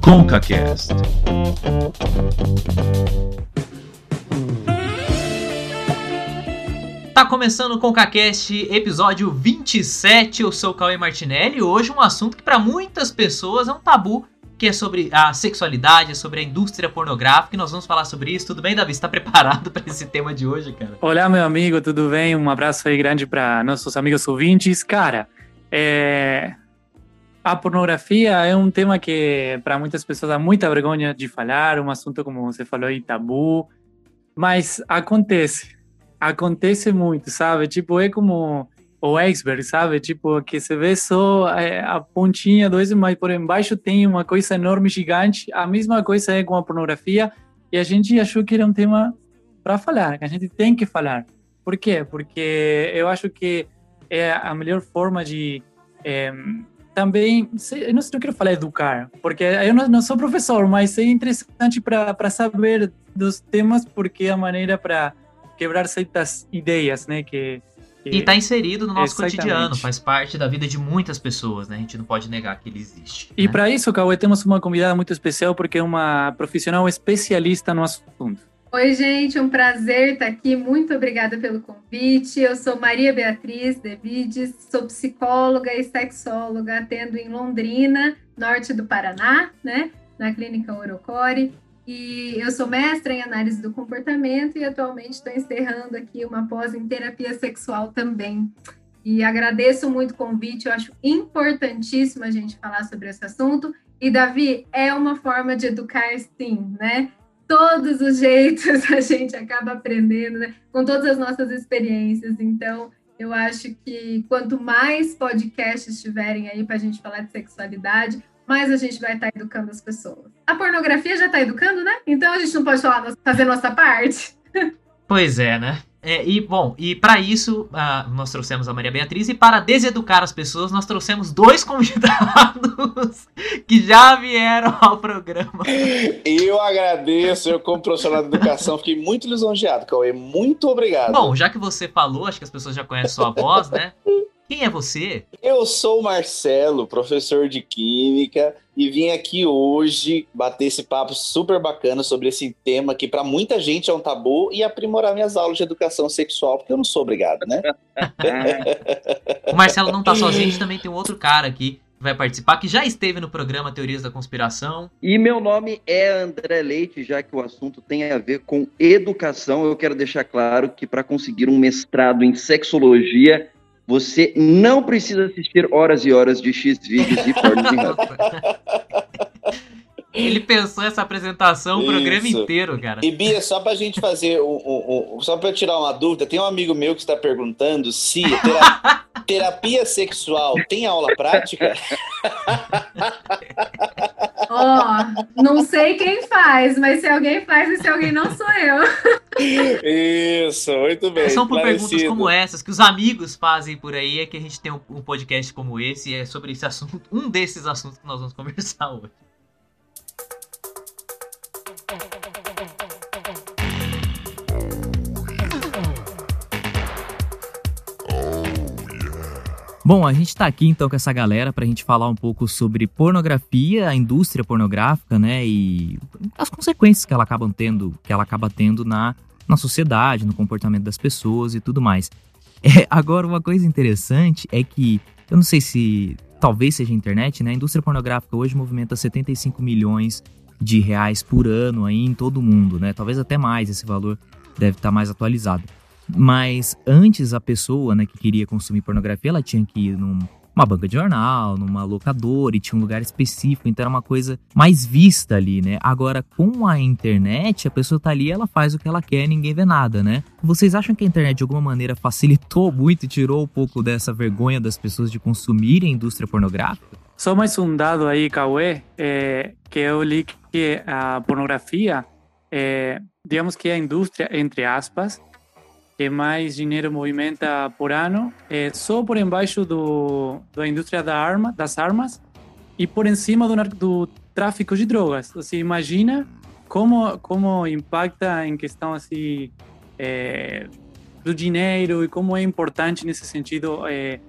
ConcaCast. Tá começando o ConcaCast, episódio 27. Eu sou o Cauê Martinelli e hoje um assunto que para muitas pessoas é um tabu, que é sobre a sexualidade, é sobre a indústria pornográfica e nós vamos falar sobre isso. Tudo bem, Davi? Você tá preparado para esse tema de hoje, cara? Olá, meu amigo, tudo bem? Um abraço aí grande para nossos amigos ouvintes. Cara, é... a pornografia é um tema que para muitas pessoas dá muita vergonha de falar, um assunto, como você falou aí, tabu, mas acontece acontece muito, sabe? Tipo, é como o iceberg, sabe? Tipo, que você vê só é, a pontinha do iceberg, mas por embaixo tem uma coisa enorme, gigante. A mesma coisa é com a pornografia. E a gente achou que era um tema para falar, que a gente tem que falar. Por quê? Porque eu acho que é a melhor forma de é, também, eu não, não, quero falar educar, porque eu não, não sou professor, mas é interessante para saber dos temas, porque é a maneira para quebrar certas ideias, né? Que, que... E está inserido no nosso cotidiano, faz parte da vida de muitas pessoas, né? A gente não pode negar que ele existe. E né? para isso, Cauê, temos uma convidada muito especial, porque é uma profissional especialista no assunto. Oi, gente, um prazer estar aqui. Muito obrigada pelo convite. Eu sou Maria Beatriz Devides, sou psicóloga e sexóloga, atendo em Londrina, norte do Paraná, né? Na clínica Orocore. E eu sou mestra em análise do comportamento e atualmente estou encerrando aqui uma pós em terapia sexual também. E agradeço muito o convite, eu acho importantíssimo a gente falar sobre esse assunto. E, Davi, é uma forma de educar, sim, né? Todos os jeitos a gente acaba aprendendo, né? Com todas as nossas experiências. Então, eu acho que quanto mais podcasts tiverem aí para a gente falar de sexualidade, mais a gente vai estar tá educando as pessoas. A pornografia já está educando, né? Então a gente não pode falar, fazer nossa parte. Pois é, né? É, e bom, e para isso uh, nós trouxemos a Maria Beatriz e para deseducar as pessoas nós trouxemos dois convidados que já vieram ao programa. Eu agradeço, eu como profissional de educação fiquei muito lisonjeado, Cauê, muito obrigado. Bom, já que você falou, acho que as pessoas já conhecem sua voz, né? Quem é você? Eu sou o Marcelo, professor de Química, e vim aqui hoje bater esse papo super bacana sobre esse tema que para muita gente é um tabu e aprimorar minhas aulas de educação sexual, porque eu não sou obrigado, né? o Marcelo não tá sozinho, a gente também tem um outro cara aqui que vai participar, que já esteve no programa Teorias da Conspiração. E meu nome é André Leite, já que o assunto tem a ver com educação, eu quero deixar claro que para conseguir um mestrado em sexologia você não precisa assistir horas e horas de X vídeos e pornos Ele pensou essa apresentação o programa inteiro, cara. E Bia, só pra gente fazer, um, um, um, só pra tirar uma dúvida, tem um amigo meu que está perguntando se terapia, terapia sexual tem aula prática? Ó, oh, não sei quem faz, mas se alguém faz e se alguém não sou eu. Isso, muito bem. São por perguntas como essas que os amigos fazem por aí é que a gente tem um, um podcast como esse e é sobre esse assunto, um desses assuntos que nós vamos conversar hoje. Bom, a gente está aqui então com essa galera para a gente falar um pouco sobre pornografia, a indústria pornográfica, né, e as consequências que ela acaba tendo, que ela acaba tendo na, na sociedade, no comportamento das pessoas e tudo mais. É, agora, uma coisa interessante é que eu não sei se talvez seja a internet, né? A indústria pornográfica hoje movimenta 75 milhões de reais por ano aí em todo o mundo, né? Talvez até mais, esse valor deve estar mais atualizado. Mas antes a pessoa, né, que queria consumir pornografia, ela tinha que ir numa banca de jornal, numa locadora e tinha um lugar específico, então era uma coisa mais vista ali, né? Agora com a internet, a pessoa tá ali, ela faz o que ela quer, ninguém vê nada, né? Vocês acham que a internet de alguma maneira facilitou muito e tirou um pouco dessa vergonha das pessoas de consumirem a indústria pornográfica? Só mais um dado aí, Cauê, é, que eu li que a pornografia, é, digamos que a indústria, entre aspas, que mais dinheiro movimenta por ano, é só por embaixo do, da indústria da arma, das armas e por cima do, do tráfico de drogas. Você imagina como como impacta em questão assim é, do dinheiro e como é importante nesse sentido é,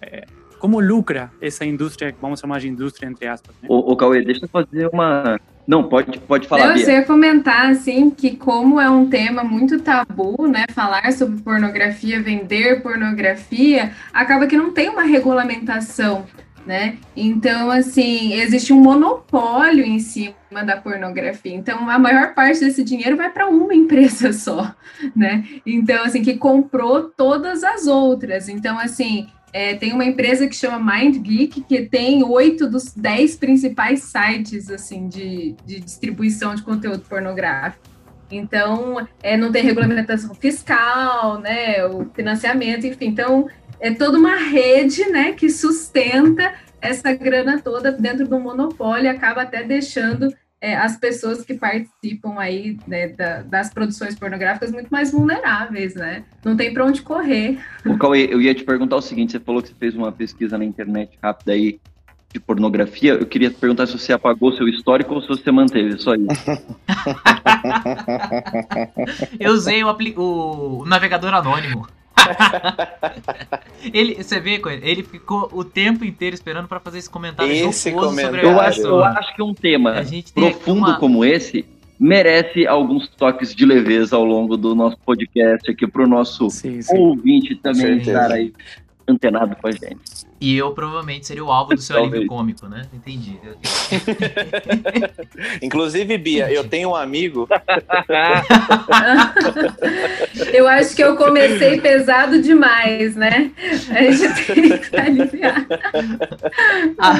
é, como lucra essa indústria, vamos chamar de indústria entre aspas. Né? Ô, ô Cauê, deixa eu fazer uma. Não, pode, pode falar. Eu ia comentar, assim, que como é um tema muito tabu, né, falar sobre pornografia, vender pornografia, acaba que não tem uma regulamentação né? Então, assim, existe um monopólio em cima da pornografia. Então, a maior parte desse dinheiro vai para uma empresa só, né? Então, assim, que comprou todas as outras. Então, assim, é, tem uma empresa que chama MindGeek, que tem oito dos dez principais sites, assim, de, de distribuição de conteúdo pornográfico. Então, é, não tem regulamentação fiscal, né, o financiamento, enfim. Então, é toda uma rede, né, que sustenta essa grana toda dentro do monopólio acaba até deixando é, as pessoas que participam aí né, da, das produções pornográficas muito mais vulneráveis, né? Não tem para onde correr. O Cauê, eu ia te perguntar o seguinte: você falou que você fez uma pesquisa na internet rápida aí de pornografia. Eu queria perguntar se você apagou seu histórico ou se você manteve, só isso. eu usei o, o navegador anônimo. ele, você vê, ele ficou o tempo inteiro esperando para fazer esse comentário esse comentário. Eu acho, eu acho que um tema profundo uma... como esse merece alguns toques de leveza ao longo do nosso podcast aqui para o nosso sim, sim. ouvinte também estar aí antenado com a gente. E eu provavelmente seria o alvo do seu alívio cômico, né? Entendi. Inclusive, Bia, eu tenho um amigo. eu acho que eu comecei pesado demais, né? A gente tem que aliviar. A,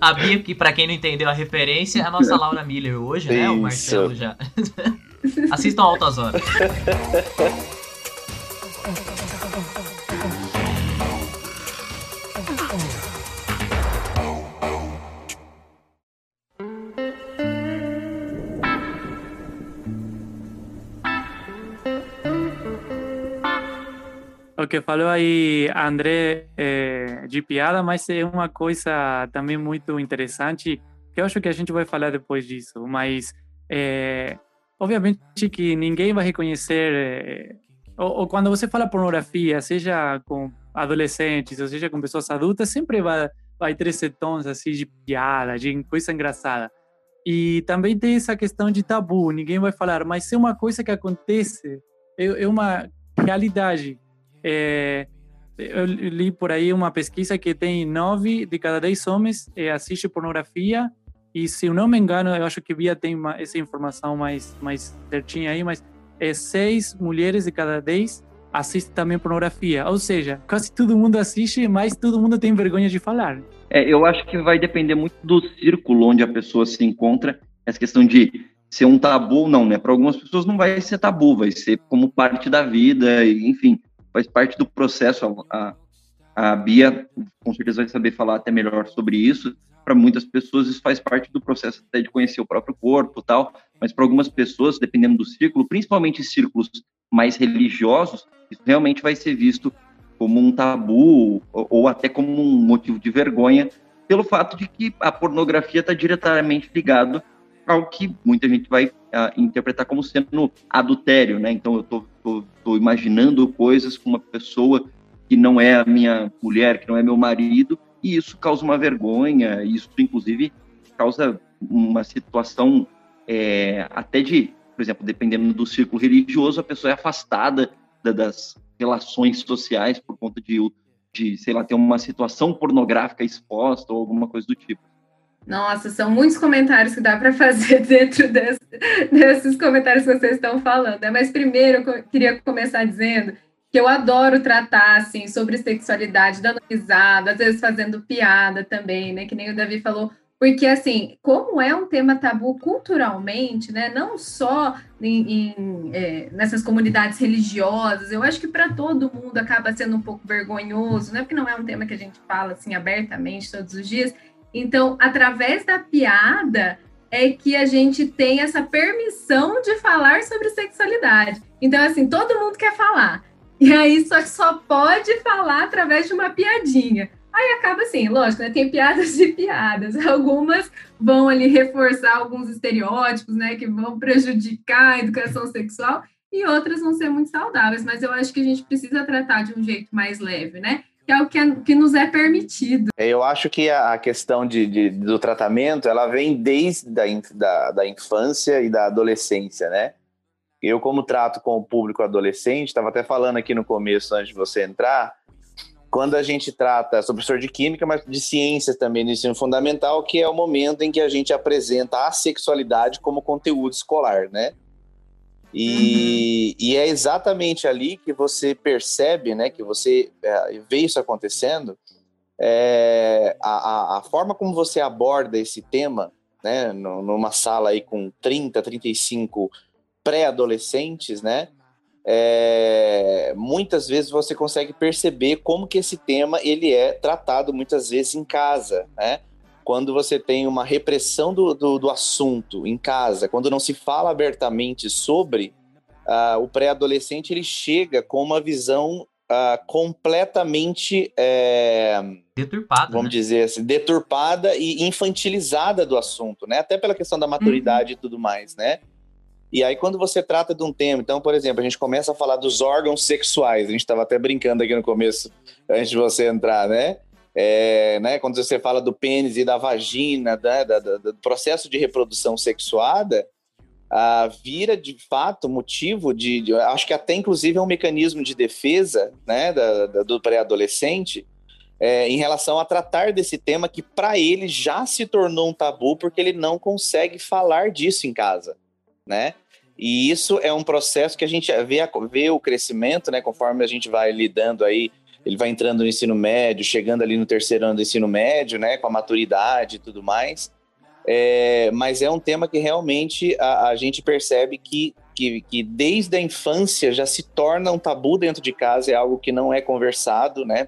a Bia, que para quem não entendeu a referência, é a nossa Laura Miller hoje, né? O Marcelo já. Assistam Altas Horas. O que falou aí André é, de piada, mas é uma coisa também muito interessante que eu acho que a gente vai falar depois disso. Mas é, obviamente que ninguém vai reconhecer é, ou, ou, quando você fala pornografia, seja com adolescentes ou seja com pessoas adultas, sempre vai vai ter esse tom assim de piada, de coisa engraçada. E também tem essa questão de tabu, ninguém vai falar, mas é uma coisa que acontece, é, é uma realidade é, eu li por aí uma pesquisa que tem nove de cada dez homens é, assiste pornografia e se eu não me engano, eu acho que Bia tem uma, essa informação mais mais certinha aí, mas é seis mulheres de cada dez assiste também pornografia. Ou seja, quase todo mundo assiste, mas todo mundo tem vergonha de falar. É, eu acho que vai depender muito do círculo onde a pessoa se encontra. Essa questão de ser um tabu ou não, né? Para algumas pessoas não vai ser tabu, vai ser como parte da vida, enfim faz parte do processo. A, a Bia com certeza vai saber falar até melhor sobre isso. Para muitas pessoas isso faz parte do processo até de conhecer o próprio corpo, tal. Mas para algumas pessoas, dependendo do círculo, principalmente círculos mais religiosos, isso realmente vai ser visto como um tabu ou, ou até como um motivo de vergonha, pelo fato de que a pornografia está diretamente ligado ao que muita gente vai uh, interpretar como sendo adultério, né? Então eu tô, tô, tô, imaginando coisas com uma pessoa que não é a minha mulher, que não é meu marido, e isso causa uma vergonha, isso inclusive causa uma situação é, até de, por exemplo, dependendo do círculo religioso, a pessoa é afastada da, das relações sociais por conta de, de, sei lá, ter uma situação pornográfica exposta ou alguma coisa do tipo. Nossa, são muitos comentários que dá para fazer dentro desse, desses comentários que vocês estão falando. Né? Mas primeiro eu queria começar dizendo que eu adoro tratar assim sobre sexualidade, dando risada, às vezes fazendo piada também, né? Que nem o Davi falou, porque assim, como é um tema tabu culturalmente, né? Não só em, em é, nessas comunidades religiosas, eu acho que para todo mundo acaba sendo um pouco vergonhoso, né? Porque não é um tema que a gente fala assim abertamente todos os dias. Então, através da piada é que a gente tem essa permissão de falar sobre sexualidade. Então, assim, todo mundo quer falar. E aí só só pode falar através de uma piadinha. Aí acaba assim, lógico, né? Tem piadas e piadas. Algumas vão ali reforçar alguns estereótipos, né? Que vão prejudicar a educação sexual e outras vão ser muito saudáveis. Mas eu acho que a gente precisa tratar de um jeito mais leve, né? Que é o que, é, que nos é permitido. Eu acho que a, questão de, de, do tratamento, ela vem desde da, da, da infância e da adolescência, né? Eu, como trato com o público adolescente, estava até falando aqui no começo, antes de você entrar, quando a gente trata, sou professor de química, mas de ciências também no ensino fundamental, que é o momento em que a gente apresenta a sexualidade como conteúdo escolar, né? E, uhum. e é exatamente ali que você percebe, né, que você é, vê isso acontecendo, é, a, a, forma como você aborda esse tema, né, numa sala aí com 30, 35 pré-adolescentes, né, é, muitas vezes você consegue perceber como que esse tema ele é tratado muitas vezes em casa, né? Quando você tem uma repressão do, do, do assunto em casa, quando não se fala abertamente sobre, uh, o pré-adolescente ele chega com uma visão uh, completamente é, deturpada, vamos né? dizer assim, deturpada e infantilizada do assunto, né? Até pela questão da maturidade uhum. e tudo mais, né? E aí, quando você trata de um tema, então, por exemplo, a gente começa a falar dos órgãos sexuais, a gente estava até brincando aqui no começo, antes de você entrar, né? É, né, quando você fala do pênis e da vagina, né, da, da, do processo de reprodução sexuada, ah, vira de fato motivo de, de, Acho que até inclusive é um mecanismo de defesa né, da, da do pré-adolescente é, em relação a tratar desse tema que para ele já se tornou um tabu porque ele não consegue falar disso em casa, né? E isso é um processo que a gente vê, vê o crescimento, né? Conforme a gente vai lidando aí, ele vai entrando no ensino médio, chegando ali no terceiro ano do ensino médio, né? Com a maturidade e tudo mais. É, mas é um tema que realmente a, a gente percebe que, que, que, desde a infância já se torna um tabu dentro de casa, é algo que não é conversado, né?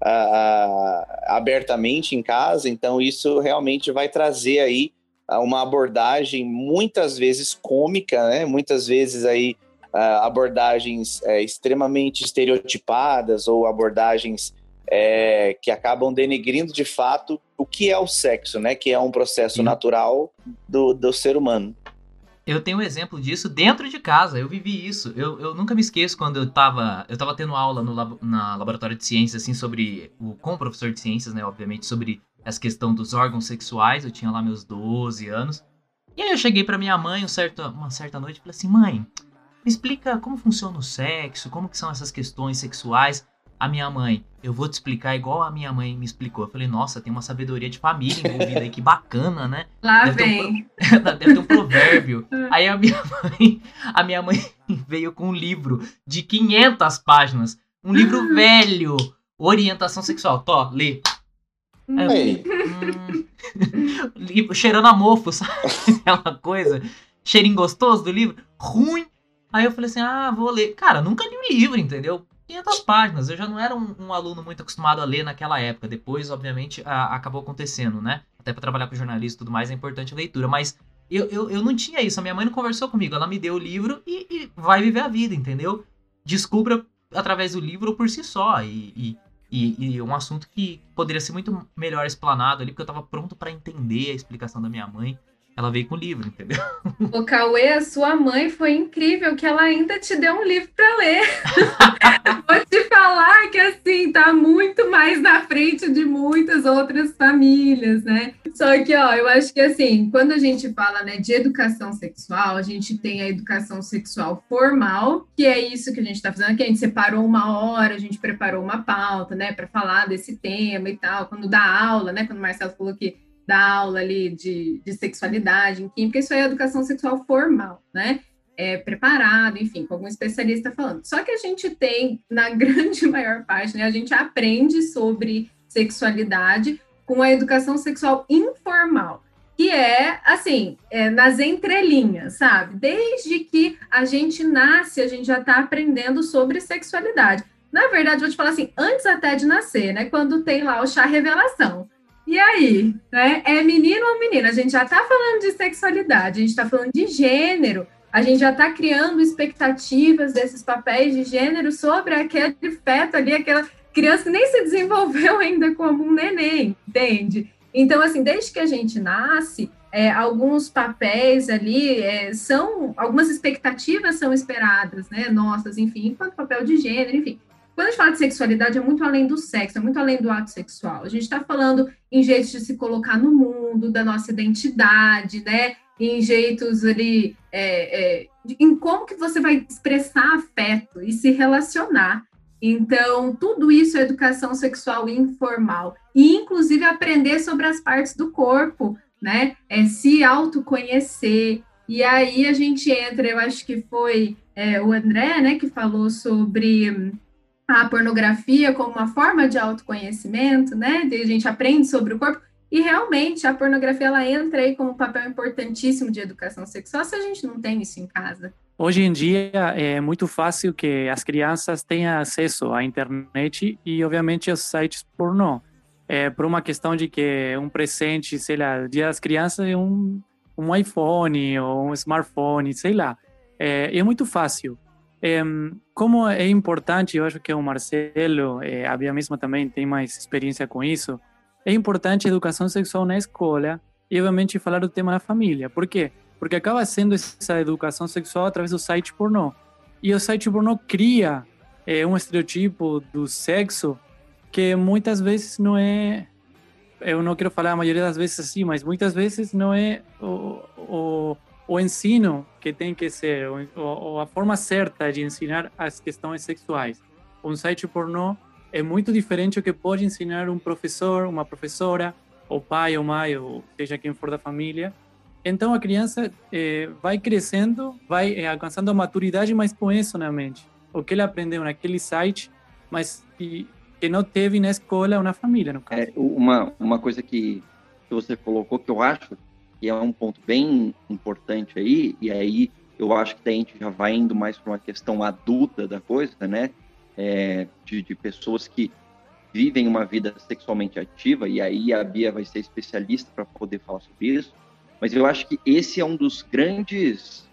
A, a, abertamente em casa, então isso realmente vai trazer aí uma abordagem muitas vezes cômica, né? Muitas vezes aí abordagens é, extremamente estereotipadas ou abordagens é, que acabam denegrindo de fato o que é o sexo, né? Que é um processo natural do, do ser humano. Eu tenho um exemplo disso dentro de casa, eu vivi isso. Eu, eu nunca me esqueço quando eu estava eu tava tendo aula no labo, na laboratório de ciências, assim, sobre. O, com o professor de ciências, né? Obviamente, sobre essa questão dos órgãos sexuais. Eu tinha lá meus 12 anos. E aí eu cheguei para minha mãe um certo, uma certa noite e falei assim: mãe, me explica como funciona o sexo, como que são essas questões sexuais a minha mãe, eu vou te explicar igual a minha mãe me explicou. Eu falei, nossa, tem uma sabedoria de família envolvida aí, que bacana, né? Lá deve vem. Ter um, deve ter um provérbio. aí a minha mãe, a minha mãe veio com um livro de 500 páginas, um livro ah. velho, orientação sexual. Tó, lê. Aí hum, cheirando a mofo, sabe? Aquela coisa. Cheirinho gostoso do livro. Ruim. Aí eu falei assim, ah, vou ler. Cara, nunca li o livro, entendeu? 500 páginas. Eu já não era um, um, aluno muito acostumado a ler naquela época. Depois, obviamente, a, acabou acontecendo, né? Até para trabalhar com jornalismo e tudo mais é importante a leitura. Mas eu, eu, eu não tinha isso. A minha mãe não conversou comigo. Ela me deu o livro e, e vai viver a vida, entendeu? Descubra através do livro por si só. E, e, e, e um assunto que poderia ser muito melhor explanado ali, porque eu estava pronto para entender a explicação da minha mãe ela veio com o livro, entendeu? O Cauê, a sua mãe foi incrível que ela ainda te deu um livro para ler. Vou te falar que assim tá muito mais na frente de muitas outras famílias, né? Só que ó, eu acho que assim, quando a gente fala, né, de educação sexual, a gente tem a educação sexual formal, que é isso que a gente está fazendo, que a gente separou uma hora, a gente preparou uma pauta, né, para falar desse tema e tal. Quando dá aula, né, quando o Marcelo falou que da aula ali de, de sexualidade em química, isso é educação sexual formal, né? É, preparado, enfim, com algum especialista falando. Só que a gente tem, na grande maior parte, né, a gente aprende sobre sexualidade com a educação sexual informal, que é, assim, é, nas entrelinhas, sabe? Desde que a gente nasce, a gente já está aprendendo sobre sexualidade. Na verdade, vou te falar assim, antes até de nascer, né, quando tem lá o chá revelação. E aí, né? É menino ou menina? A gente já está falando de sexualidade, a gente está falando de gênero, a gente já está criando expectativas desses papéis de gênero sobre aquele feto ali, aquela criança que nem se desenvolveu ainda como um neném, entende? Então, assim, desde que a gente nasce, é, alguns papéis ali é, são, algumas expectativas são esperadas, né? Nossas, enfim, enquanto papel de gênero, enfim. Quando a gente fala de sexualidade, é muito além do sexo, é muito além do ato sexual. A gente está falando em jeitos de se colocar no mundo, da nossa identidade, né? Em jeitos ali, é, é, em como que você vai expressar afeto e se relacionar. Então, tudo isso é educação sexual informal. E, inclusive, aprender sobre as partes do corpo, né? É se autoconhecer. E aí a gente entra, eu acho que foi é, o André, né, que falou sobre a pornografia como uma forma de autoconhecimento, né? A gente aprende sobre o corpo. E realmente a pornografia ela entra aí como um papel importantíssimo de educação sexual se a gente não tem isso em casa. Hoje em dia é muito fácil que as crianças tenham acesso à internet e, obviamente, aos sites pornô. É por uma questão de que um presente, sei lá, dia das crianças é um, um iPhone ou um smartphone, sei lá. É, é muito fácil. Como é importante, eu acho que o Marcelo, é, a Bia mesma também tem mais experiência com isso, é importante a educação sexual na escola e, obviamente, falar do tema da família. Por quê? Porque acaba sendo essa educação sexual através do site pornô. E o site pornô cria é, um estereotipo do sexo que muitas vezes não é. Eu não quero falar a maioria das vezes assim, mas muitas vezes não é o, o o ensino que tem que ser, ou, a forma certa de ensinar as questões sexuais. Um site pornô é muito diferente do que pode ensinar um professor, uma professora, ou pai ou mãe, ou seja quem for da família. Então a criança eh, vai crescendo, vai eh, alcançando a maturidade, mas com isso na mente. O que ele aprendeu naquele site, mas que, que não teve na escola ou na família, no caso. É, uma, uma coisa que, que você colocou que eu acho que é um ponto bem importante aí, e aí eu acho que a gente já vai indo mais para uma questão adulta da coisa, né? É, de, de, pessoas que vivem uma vida sexualmente ativa, e aí a Bia vai ser especialista para poder falar sobre isso. Mas eu acho que esse é um dos grandes,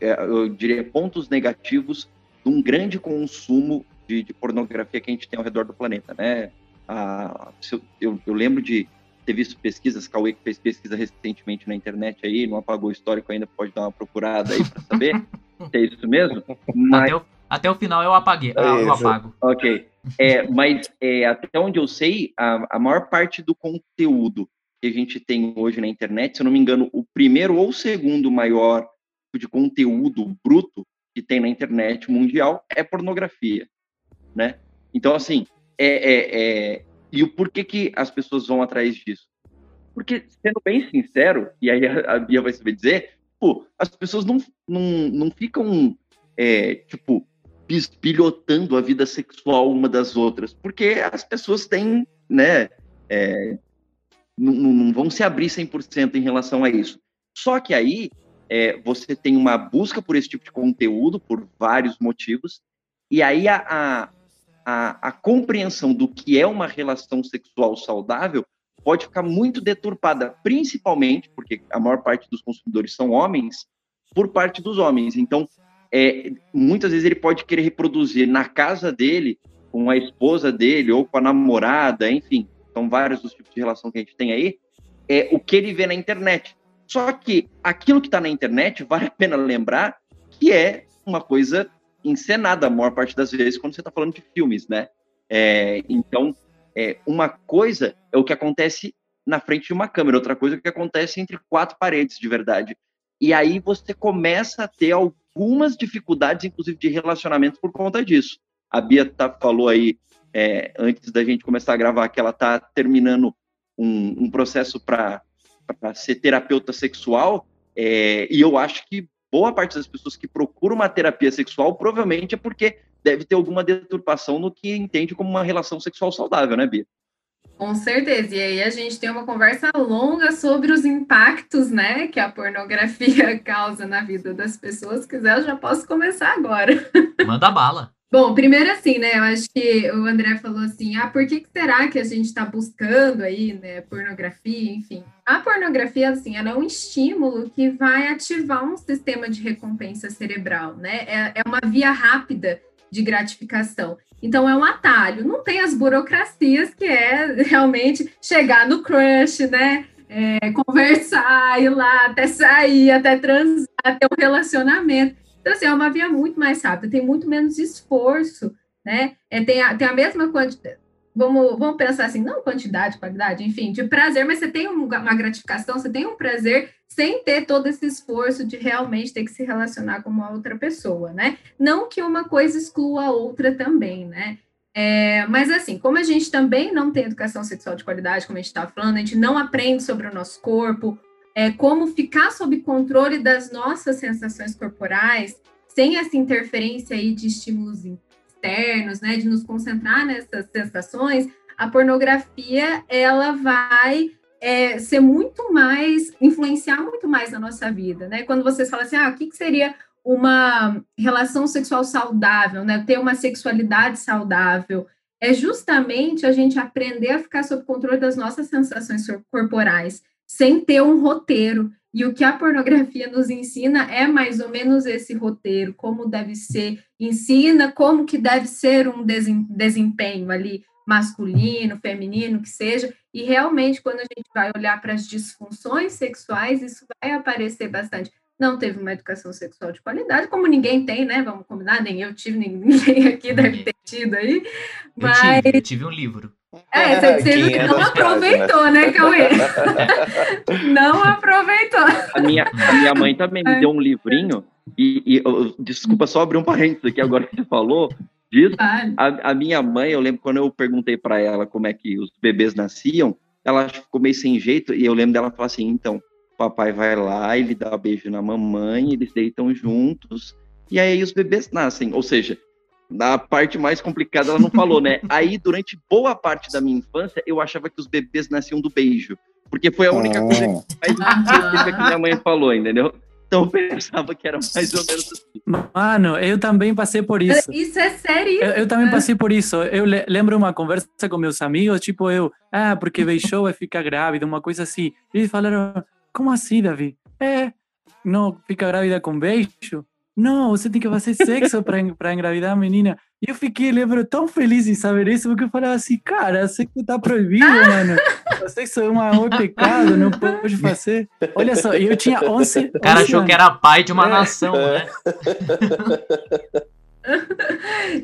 é, eu diria, pontos negativos de um grande consumo de, de, pornografia que a gente tem ao redor do planeta, né? Ah, eu, eu lembro de ter visto pesquisas, Cauê que fez pesquisa recentemente na internet aí, não apagou o histórico ainda, pode dar uma procurada aí para saber se é isso mesmo. Mas... Até, o, até o final eu apaguei, é eu apago. Ok. É, mas é, até onde eu sei, a, a maior parte do conteúdo que a gente tem hoje na internet, se eu não me engano, o primeiro ou segundo maior tipo de conteúdo bruto que tem na internet mundial é pornografia, né? Então, assim, é, é, é e o porquê que as pessoas vão atrás disso? Porque, sendo bem sincero, e aí a Bia vai saber dizer, pô, as pessoas não, não, não ficam, é, tipo, pispilhotando a vida sexual uma das outras, porque as pessoas têm, né, é, não, não, vão se abrir 100% em relação a isso. Só que aí é, você tem uma busca por esse tipo de conteúdo, por vários motivos, e aí a, a, a, a compreensão do que é uma relação sexual saudável pode ficar muito deturpada, principalmente porque a maior parte dos consumidores são homens, por parte dos homens. Então, é, muitas vezes ele pode querer reproduzir na casa dele, com a esposa dele ou com a namorada, enfim, são vários os tipos de relação que a gente tem aí, é o que ele vê na internet. Só que aquilo que está na internet, vale a pena lembrar que é uma coisa encenada a maior parte das vezes quando você está falando de filmes, né? É, então, é, uma coisa é o que acontece na frente de uma câmera, outra coisa é o que acontece entre quatro paredes de verdade. E aí você começa a ter algumas dificuldades, inclusive de relacionamento, por conta disso. A Bia tá, falou aí, é, antes da gente começar a gravar, que ela está terminando um, um processo para ser terapeuta sexual, é, e eu acho que boa parte das pessoas que procuram uma terapia sexual provavelmente é porque deve ter alguma deturpação no que entende como uma relação sexual saudável, né, Bia? Com certeza. E aí a gente tem uma conversa longa sobre os impactos, né, que a pornografia causa na vida das pessoas. Se quiser, eu já posso começar agora. Manda bala. Bom, primeiro assim, né? Eu acho que o André falou assim: ah, por que, que será que a gente está buscando aí, né, pornografia, enfim. A pornografia, assim, ela é um estímulo que vai ativar um sistema de recompensa cerebral, né? É, é uma via rápida de gratificação. Então é um atalho, não tem as burocracias que é realmente chegar no crush, né? É, conversar, ir lá, até sair, até transar, ter um relacionamento. Então, assim, é uma via muito mais rápida, tem muito menos esforço né? É, tem, a, tem a mesma quantidade, vamos, vamos pensar assim, não quantidade, qualidade, enfim, de prazer, mas você tem uma gratificação, você tem um prazer sem ter todo esse esforço de realmente ter que se relacionar com uma outra pessoa, né? Não que uma coisa exclua a outra também, né? É, mas assim, como a gente também não tem educação sexual de qualidade, como a gente estava falando, a gente não aprende sobre o nosso corpo, é, como ficar sob controle das nossas sensações corporais, sem essa interferência aí de estímulos externos, né, de nos concentrar nessas sensações, a pornografia ela vai é, ser muito mais, influenciar muito mais na nossa vida, né? Quando vocês falam assim, ah, o que, que seria uma relação sexual saudável, né? Ter uma sexualidade saudável, é justamente a gente aprender a ficar sob controle das nossas sensações corporais, sem ter um roteiro. E o que a pornografia nos ensina é mais ou menos esse roteiro, como deve ser, ensina como que deve ser um desempenho ali masculino, feminino, que seja, e realmente quando a gente vai olhar para as disfunções sexuais, isso vai aparecer bastante. Não teve uma educação sexual de qualidade, como ninguém tem, né? Vamos combinar, nem eu tive, nem ninguém aqui deve ter tido aí. Mas... Eu tive, eu tive um livro. É, você, você não aproveitou, né, Cauê? não aproveitou. A minha, a minha mãe também me deu um livrinho, e, e desculpa só abrir um parênteses aqui agora que você falou disso. A, a minha mãe, eu lembro quando eu perguntei para ela como é que os bebês nasciam, ela ficou meio sem jeito, e eu lembro dela falar assim: então, papai vai lá, ele dá um beijo na mamãe, eles deitam juntos, e aí os bebês nascem. Ou seja, na parte mais complicada ela não falou, né? Aí, durante boa parte da minha infância, eu achava que os bebês nasciam do beijo. Porque foi a única coisa que mais que minha mãe falou, entendeu? Então eu pensava que era mais ou menos assim. Mano, eu também passei por isso. Isso é sério? Eu, eu também passei por isso. Eu le lembro uma conversa com meus amigos, tipo eu, ah, porque beijou vai ficar grávida, uma coisa assim. E eles falaram, como assim, Davi? É, não fica grávida com beijo? Não, você tem que fazer sexo para engravidar a menina. E eu fiquei, lembro, tão feliz em saber isso, porque eu falava assim, cara, sexo tá proibido, mano. O sexo é uma, um pecado, não pode fazer. Olha só, eu tinha 11 O cara achou anos. que era pai de uma é. nação, né?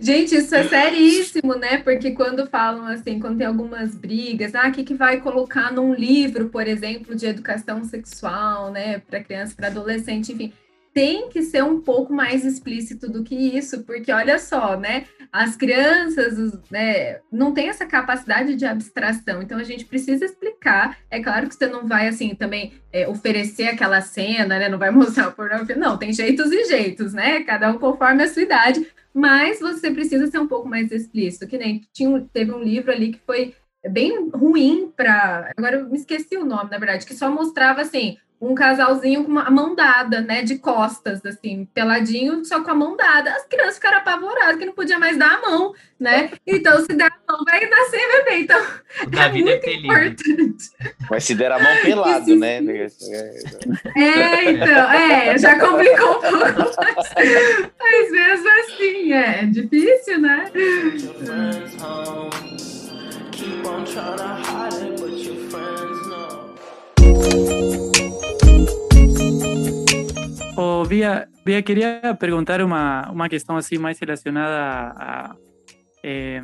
Gente, isso é seríssimo, né? Porque quando falam assim, quando tem algumas brigas, ah, o que, que vai colocar num livro, por exemplo, de educação sexual, né, para criança, para adolescente, enfim, tem que ser um pouco mais explícito do que isso, porque olha só, né? As crianças né, não têm essa capacidade de abstração, então a gente precisa explicar. É claro que você não vai assim também é, oferecer aquela cena, né? Não vai mostrar o pornografia. Não, tem jeitos e jeitos, né? Cada um conforme a sua idade, mas você precisa ser um pouco mais explícito. Que nem tinha, teve um livro ali que foi bem ruim para. Agora eu me esqueci o nome, na verdade, que só mostrava assim um casalzinho com uma mão dada, né, de costas, assim, peladinho, só com a mão dada. As crianças ficaram apavoradas, que não podia mais dar a mão, né? Então, se der a mão, vai nascer bebê. Então, é muito importante. Mas se der a mão pelado, se... né? É, então, é, já complicou um pouco. Mas, mas mesmo assim, é difícil, né? Keep on trying to hide it, but your friends know. Oh, Bia, Bia, queria perguntar uma, uma questão assim mais relacionada a, é,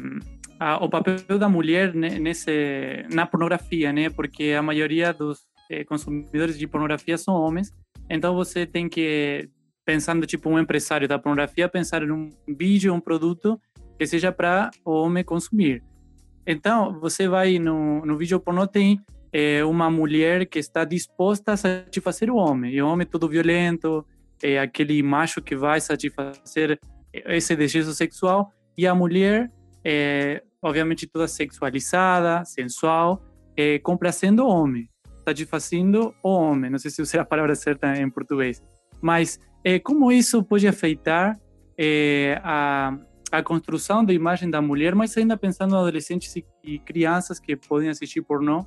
ao papel da mulher nesse, na pornografia, né? Porque a maioria dos é, consumidores de pornografia são homens. Então você tem que, pensando tipo um empresário da pornografia, pensar em um vídeo, um produto que seja para o homem consumir. Então você vai no, no vídeo pornô tem é uma mulher que está disposta a satisfazer o homem. E o homem todo violento, é aquele macho que vai satisfazer esse desejo sexual. E a mulher, é, obviamente, toda sexualizada, sensual, é, complacendo o homem, satisfazendo o homem. Não sei se usei a palavra certa em português. Mas é, como isso pode afetar é, a, a construção da imagem da mulher, mas ainda pensando em adolescentes e, e crianças que podem assistir pornô,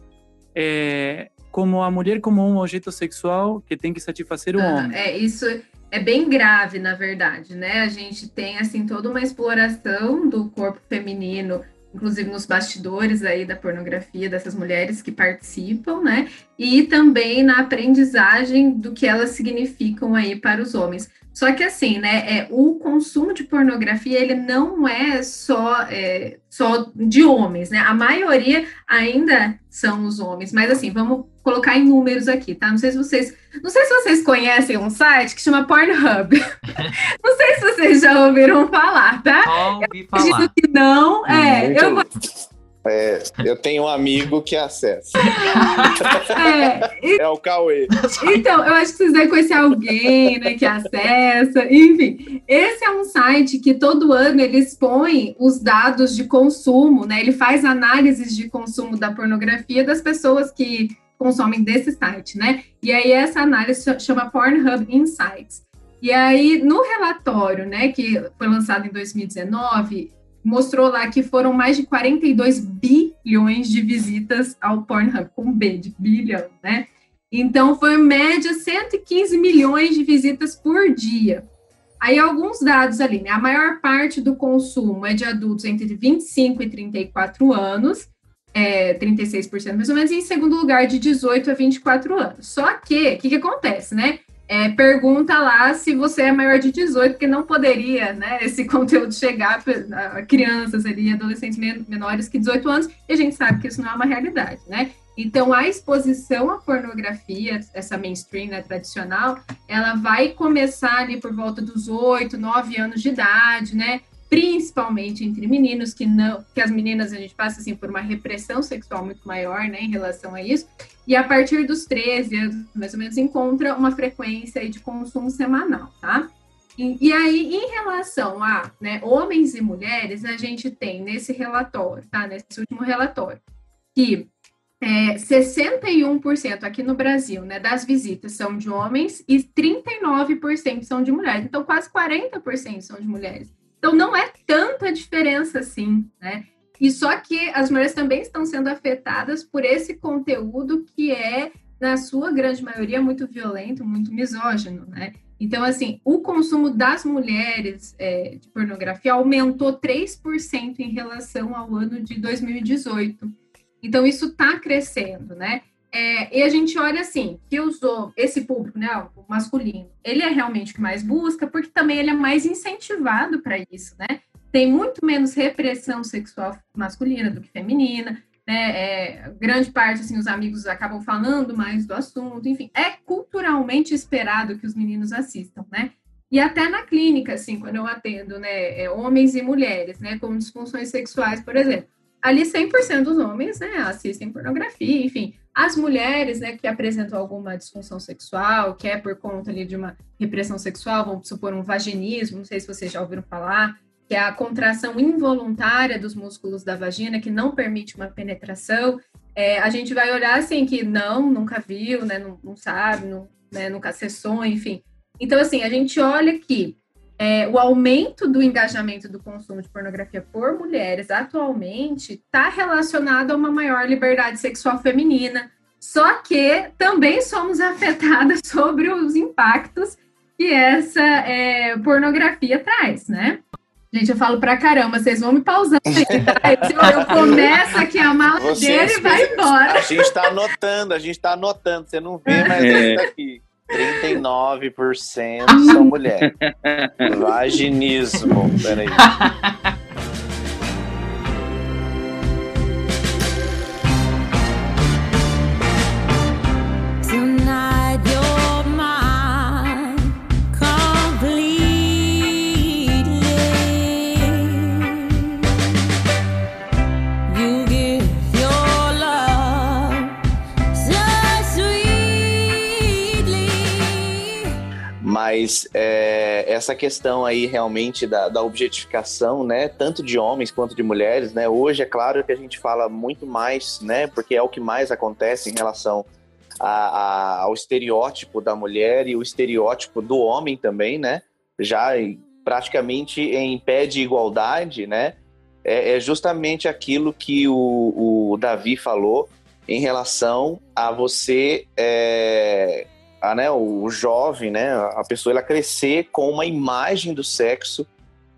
é, como a mulher como um objeto sexual que tem que satisfazer o ah, homem. É, isso é bem grave, na verdade, né? A gente tem, assim, toda uma exploração do corpo feminino, inclusive nos bastidores aí da pornografia dessas mulheres que participam, né? E também na aprendizagem do que elas significam aí para os homens. Só que assim, né, é, o consumo de pornografia, ele não é só, é, só de homens, né? A maioria ainda são os homens, mas assim, vamos colocar em números aqui, tá? Não sei se vocês, não sei se vocês conhecem um site que chama Pornhub. não sei se vocês já ouviram falar, tá? Ouvi falar. Eu que não, é, eu vou É, eu tenho um amigo que acessa. é, É o Cauê. Então, eu acho que vocês devem conhecer alguém, né, que acessa, enfim. Esse é um site que todo ano ele expõe os dados de consumo, né? Ele faz análises de consumo da pornografia das pessoas que consomem desse site, né? E aí essa análise chama Pornhub Insights. E aí no relatório, né, que foi lançado em 2019, mostrou lá que foram mais de 42 bilhões de visitas ao Pornhub, com B de bilhão, né? Então, foi média 115 milhões de visitas por dia. Aí, alguns dados ali, né? A maior parte do consumo é de adultos entre 25 e 34 anos, é, 36% mais ou menos, e em segundo lugar, de 18 a 24 anos. Só que, o que, que acontece, né? É, pergunta lá se você é maior de 18, porque não poderia, né, esse conteúdo chegar a crianças ali, adolescentes menores que 18 anos, e a gente sabe que isso não é uma realidade, né? Então, a exposição à pornografia, essa mainstream né, tradicional, ela vai começar ali por volta dos 8, 9 anos de idade, né? Principalmente entre meninos, que não, que as meninas a gente passa assim por uma repressão sexual muito maior, né, em relação a isso. E a partir dos 13 anos, mais ou menos, encontra uma frequência de consumo semanal, tá? E, e, aí, em relação a né, homens e mulheres, a gente tem nesse relatório, tá? Nesse último relatório, que é, 61% aqui no Brasil, né, das visitas são de homens e 39% são de mulheres. Então, quase 40% são de mulheres. Então, não é tanta diferença assim, né? E só que as mulheres também estão sendo afetadas por esse conteúdo que é, na sua grande maioria, muito violento, muito misógino, né? Então, assim, o consumo das mulheres é, de pornografia aumentou 3% em relação ao ano de 2018. Então, isso está crescendo, né? É, e a gente olha assim, que usou esse público, né, o masculino, ele é realmente o que mais busca, porque também ele é mais incentivado para isso, né? Tem muito menos repressão sexual masculina do que feminina, né? É, grande parte, assim, os amigos acabam falando mais do assunto, enfim, é culturalmente esperado que os meninos assistam, né? E até na clínica, assim, quando eu atendo, né, é, homens e mulheres, né, com disfunções sexuais, por exemplo, ali 100% dos homens, né, assistem pornografia, enfim, as mulheres, né, que apresentam alguma disfunção sexual, que é por conta ali de uma repressão sexual, vamos supor um vaginismo, não sei se vocês já ouviram falar, que é a contração involuntária dos músculos da vagina, que não permite uma penetração, é, a gente vai olhar assim que não, nunca viu, né, não, não sabe, não, né, nunca acessou, enfim. Então, assim, a gente olha que é, o aumento do engajamento do consumo de pornografia por mulheres atualmente está relacionado a uma maior liberdade sexual feminina. Só que também somos afetadas sobre os impactos que essa é, pornografia traz, né? Gente, eu falo pra caramba, vocês vão me pausando aí, tá? Eu, eu começo aqui a maladeira e vai embora. A gente tá anotando, a gente tá anotando, você não vê, mas é. tá aqui. 39% são mulheres. Vaginismo. Peraí. Mas é, essa questão aí realmente da, da, objetificação, né, tanto de homens quanto de mulheres, né, hoje é claro que a gente fala muito mais, né, porque é o que mais acontece em relação a, a, ao estereótipo da mulher e o estereótipo do homem também, né, já praticamente em pé de igualdade, né, é, é justamente aquilo que o, o Davi falou em relação a você é, a, né, o jovem, né, a pessoa ela crescer com uma imagem do sexo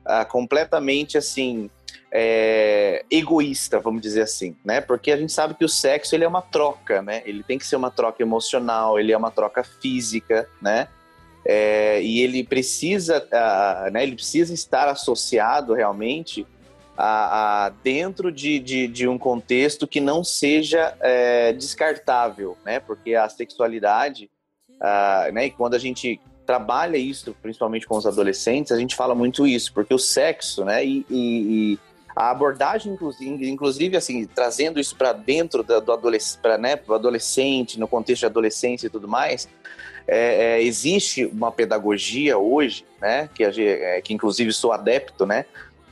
uh, completamente assim é, egoísta, vamos dizer assim, né? Porque a gente sabe que o sexo ele é uma troca, né? Ele tem que ser uma troca emocional, ele é uma troca física, né? é, e ele precisa, uh, né, ele precisa estar associado realmente a, a dentro de, de, de, um contexto que não seja é, descartável, né? Porque a sexualidade, uh, né? E quando a gente trabalha isso, principalmente com os adolescentes, a gente fala muito isso, porque o sexo, né? E, e, e a abordagem, inclusive, inclusive assim, trazendo isso para dentro do, do adolescente, para né, o adolescente, no contexto de adolescência e tudo mais, é, é, existe uma pedagogia hoje, né, que, é, que inclusive sou adepto, né,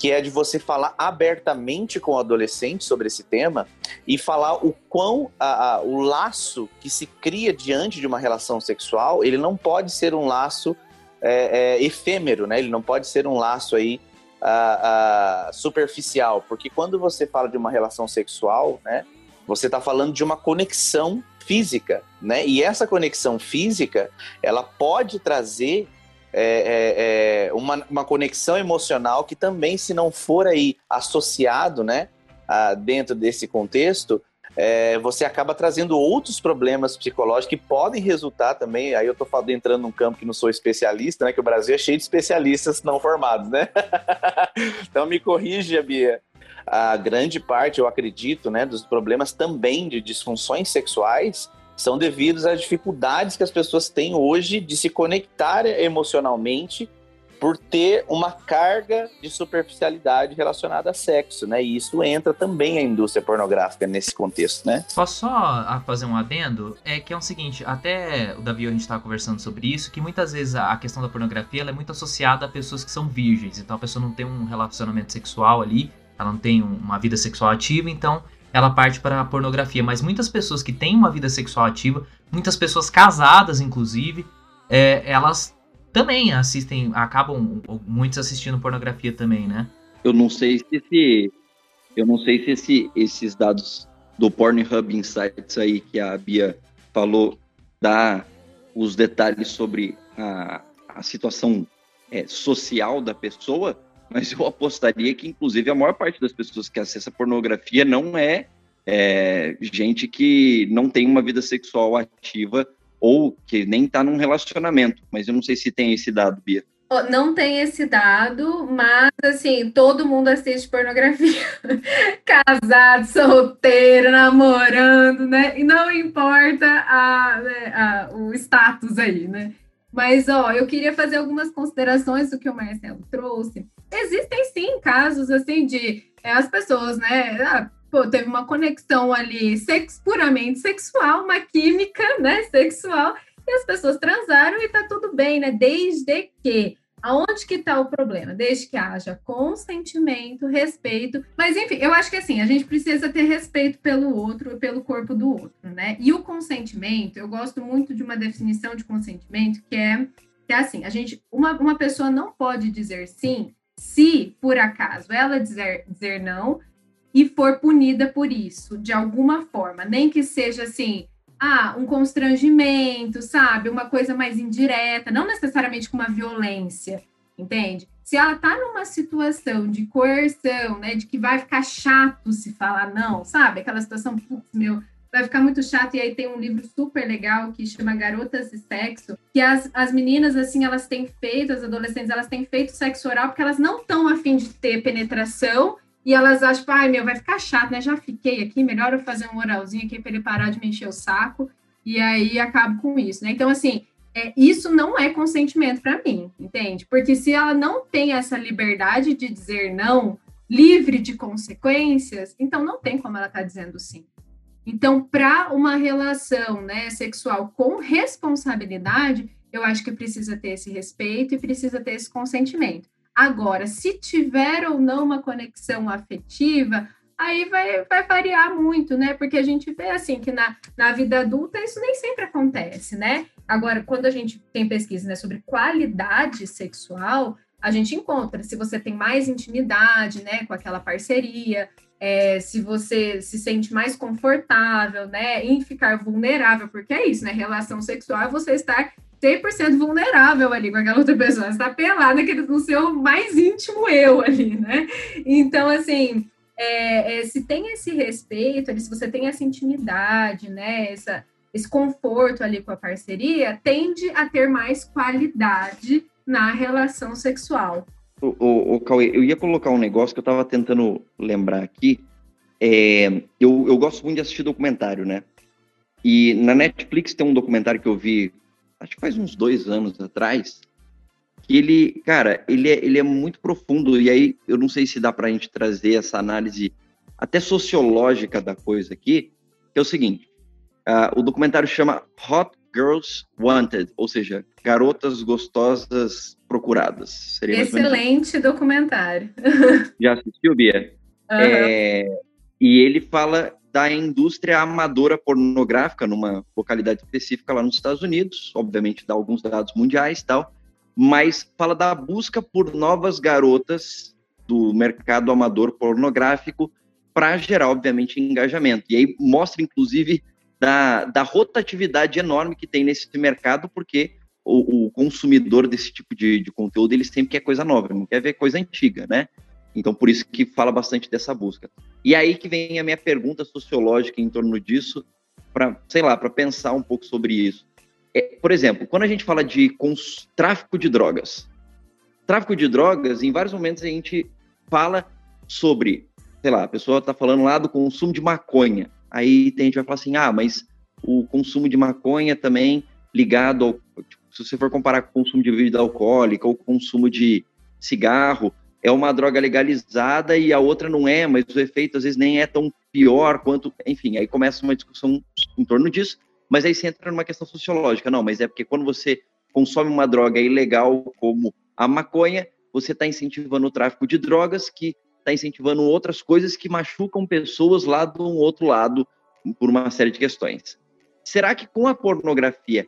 que é de você falar abertamente com o adolescente sobre esse tema e falar o quão a, a, o laço que se cria diante de uma relação sexual, ele não pode ser um laço é, é, efêmero, né? Ele não pode ser um laço aí a, superficial, porque quando você fala de uma relação sexual, né? Você está falando de uma conexão física, né? E essa conexão física, ela pode trazer é, é, é uma, uma, conexão emocional que também, se não for aí associado, né, a, dentro desse contexto, é, você acaba trazendo outros problemas psicológicos que podem resultar também. Aí eu tô falando, entrando num campo que não sou especialista, né? Que o Brasil é cheio de especialistas não formados, né? então me corrija, Bia. A grande parte, eu acredito, né, dos problemas também de disfunções sexuais são devidos às dificuldades que as pessoas têm hoje de se conectar emocionalmente por ter uma carga de superficialidade relacionada a sexo, né? E isso entra também a indústria pornográfica nesse contexto, né? Posso só fazer um adendo? É que é o seguinte, até o Davi a gente estava conversando sobre isso, que muitas vezes a questão da pornografia é muito associada a pessoas que são virgens, então a pessoa não tem um relacionamento sexual ali, ela não tem uma vida sexual ativa, então ela parte para a pornografia. Mas muitas pessoas que têm uma vida sexual ativa, muitas pessoas casadas, inclusive, é, elas também assistem, acabam muitos assistindo pornografia também, né? Eu não sei se esse, eu não sei se esse, esses dados do Pornhub Insights aí que a Bia falou dá os detalhes sobre a, a situação é, social da pessoa, mas eu apostaria que, inclusive, a maior parte das pessoas que acessa pornografia não é, é gente que não tem uma vida sexual ativa ou que nem está num relacionamento. Mas eu não sei se tem esse dado, Bia. Não tem esse dado, mas assim, todo mundo assiste pornografia. Casado, solteiro, namorando, né? E não importa a, né, a, o status aí, né? Mas, ó, eu queria fazer algumas considerações do que o Marcelo trouxe existem sim casos assim de é, as pessoas, né? Ah, pô, teve uma conexão ali sex, puramente sexual, uma química, né? Sexual, e as pessoas transaram e tá tudo bem, né? Desde que Aonde que está o problema? Desde que haja consentimento, respeito. Mas, enfim, eu acho que assim, a gente precisa ter respeito pelo outro pelo corpo do outro, né? E o consentimento, eu gosto muito de uma definição de consentimento que é, que é assim, a gente, uma, uma pessoa não pode dizer sim se por acaso ela dizer, dizer não e for punida por isso, de alguma forma, nem que seja assim, ah, um constrangimento, sabe? Uma coisa mais indireta, não necessariamente com uma violência, entende? Se ela tá numa situação de coerção, né, de que vai ficar chato se falar não, sabe? Aquela situação, putz, meu, vai ficar muito chato. E aí tem um livro super legal que chama Garotas e Sexo, que as, as meninas, assim, elas têm feito, as adolescentes, elas têm feito sexo oral porque elas não estão afim de ter penetração. E elas acham, ai, meu, vai ficar chato, né? Já fiquei aqui, melhor eu fazer um oralzinho aqui para ele parar de me encher o saco. E aí acabo com isso, né? Então, assim, é, isso não é consentimento para mim, entende? Porque se ela não tem essa liberdade de dizer não, livre de consequências, então não tem como ela estar tá dizendo sim. Então, para uma relação né, sexual com responsabilidade, eu acho que precisa ter esse respeito e precisa ter esse consentimento. Agora, se tiver ou não uma conexão afetiva, aí vai, vai variar muito, né? Porque a gente vê assim que na, na vida adulta isso nem sempre acontece, né? Agora, quando a gente tem pesquisa né, sobre qualidade sexual, a gente encontra se você tem mais intimidade, né, com aquela parceria, é, se você se sente mais confortável, né, em ficar vulnerável, porque é isso, né, relação sexual é você estar 100% vulnerável ali com aquela outra pessoa, está pelada no seu mais íntimo eu ali, né, então, assim, é, é, se tem esse respeito, se você tem essa intimidade, né, essa, esse conforto ali com a parceria, tende a ter mais qualidade na relação sexual. O, o, o Cauê, eu ia colocar um negócio que eu estava tentando lembrar aqui. É, eu, eu gosto muito de assistir documentário, né? E na Netflix tem um documentário que eu vi, acho que faz uns dois anos atrás, que ele, cara, ele é, ele é muito profundo. E aí eu não sei se dá para a gente trazer essa análise até sociológica da coisa aqui, que é o seguinte: uh, o documentário chama Hot Girls Wanted, ou seja, garotas gostosas procuradas. Seria Excelente documentário. Já assistiu, Bia? Uhum. É, e ele fala da indústria amadora pornográfica numa localidade específica lá nos Estados Unidos, obviamente dá alguns dados mundiais e tal, mas fala da busca por novas garotas do mercado amador pornográfico para gerar, obviamente, engajamento. E aí mostra, inclusive, da, da rotatividade enorme que tem nesse mercado, porque o, o consumidor desse tipo de, de, conteúdo, ele sempre quer coisa nova, não quer ver coisa antiga, né? Então, por isso que fala bastante dessa busca. E aí que vem a minha pergunta sociológica em torno disso, para, sei lá, para pensar um pouco sobre isso. É, por exemplo, quando a gente fala de tráfico de drogas, tráfico de drogas, em vários momentos a gente fala sobre sei lá, a pessoa está falando lá do consumo de maconha. Aí tem gente vai falar assim, ah, mas o consumo de maconha também ligado ao. Se você for comparar com o consumo de bebida alcoólica ou consumo de cigarro, é uma droga legalizada e a outra não é, mas o efeito às vezes nem é tão pior quanto. Enfim, aí começa uma discussão em torno disso, mas aí você entra numa questão sociológica. Não, mas é porque quando você consome uma droga ilegal como a maconha, você está incentivando o tráfico de drogas que está incentivando outras coisas que machucam pessoas lá do outro lado por uma série de questões. Será que com a pornografia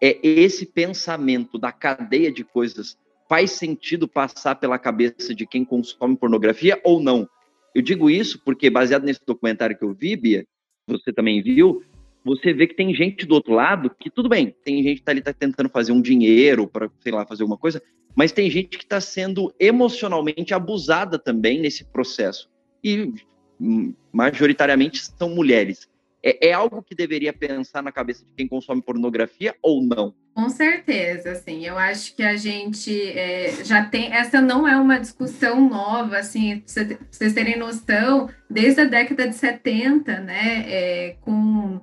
é esse pensamento da cadeia de coisas faz sentido passar pela cabeça de quem consome pornografia ou não? Eu digo isso porque baseado nesse documentário que eu vi, Bia, você também viu, você vê que tem gente do outro lado que tudo bem, tem gente que tá ali tá tentando fazer um dinheiro para, sei lá, fazer alguma coisa, mas tem gente que está sendo emocionalmente abusada também nesse processo. E hum, majoritariamente são mulheres. É, é, algo que deveria pensar na cabeça de quem consome pornografia ou não? Com certeza, assim, eu acho que a gente é, já tem, essa não é uma discussão nova, assim, pra vocês terem noção, desde a década de 70, né, é, com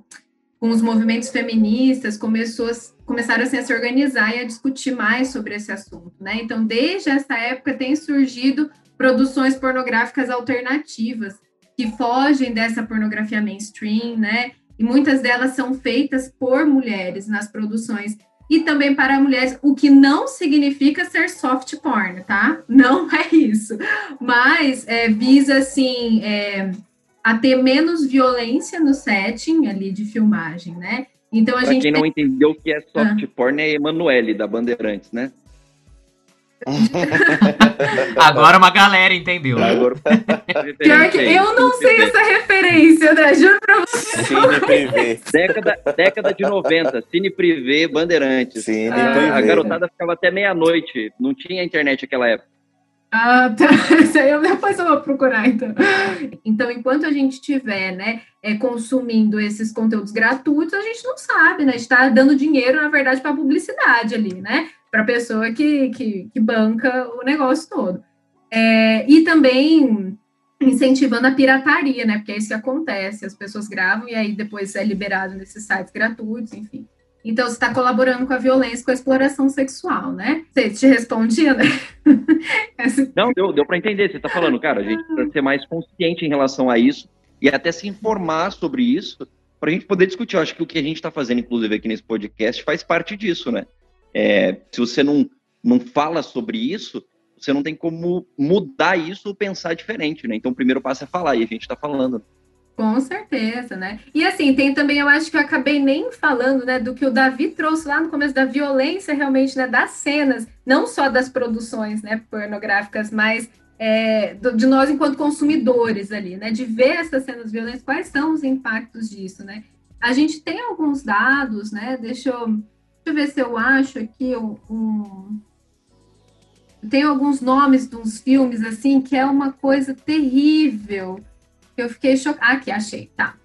com os movimentos feministas, começou, começaram assim, a se organizar e a discutir mais sobre esse assunto. Né? Então, desde essa época, tem surgido produções pornográficas alternativas que fogem dessa pornografia mainstream, né? E muitas delas são feitas por mulheres nas produções e também para mulheres, o que não significa ser soft porn, tá? Não é isso. Mas é, visa, assim, é, a ter menos violência no setting ali de filmagem, né? Então a pra gente. quem não entendeu o que é soft ah. porn é Emanuele da Bandeirantes, né? Agora uma galera entendeu. Agora... Pior que eu não sei essa referência, né? Juro pra você. Cine Privé. Década, década de 90, Cine Privé, Bandeirantes. Cine ah, a garotada ficava até meia-noite. Não tinha internet naquela época. Ah, tá. Isso aí eu, depois eu vou procurar, então. Então, enquanto a gente estiver, né, é, consumindo esses conteúdos gratuitos, a gente não sabe, né? A gente está dando dinheiro, na verdade, para publicidade ali, né? Para a pessoa que, que, que, banca o negócio todo. É, e também incentivando a pirataria, né? Porque é isso que acontece, as pessoas gravam e aí depois é liberado nesses sites gratuitos, enfim. Então, você está colaborando com a violência, com a exploração sexual, né? Você te respondia, né? Não, deu, deu para entender. Você está falando, cara, a gente precisa ser mais consciente em relação a isso e até se informar sobre isso para a gente poder discutir. Eu acho que o que a gente está fazendo, inclusive, aqui nesse podcast faz parte disso, né? É, se você não, não fala sobre isso, você não tem como mudar isso ou pensar diferente, né? Então, o primeiro passo é falar e a gente está falando. Com certeza, né? E assim, tem também, eu acho que eu acabei nem falando, né, do que o Davi trouxe lá no começo da violência realmente, né, das cenas, não só das produções, né, pornográficas, mas é, de nós enquanto consumidores ali, né, de ver essas cenas violentas, quais são os impactos disso, né? A gente tem alguns dados, né? Deixa eu, eu ver se eu acho aqui um, tem alguns nomes de uns filmes assim que é uma coisa terrível eu fiquei chocada. Aqui, achei, tá.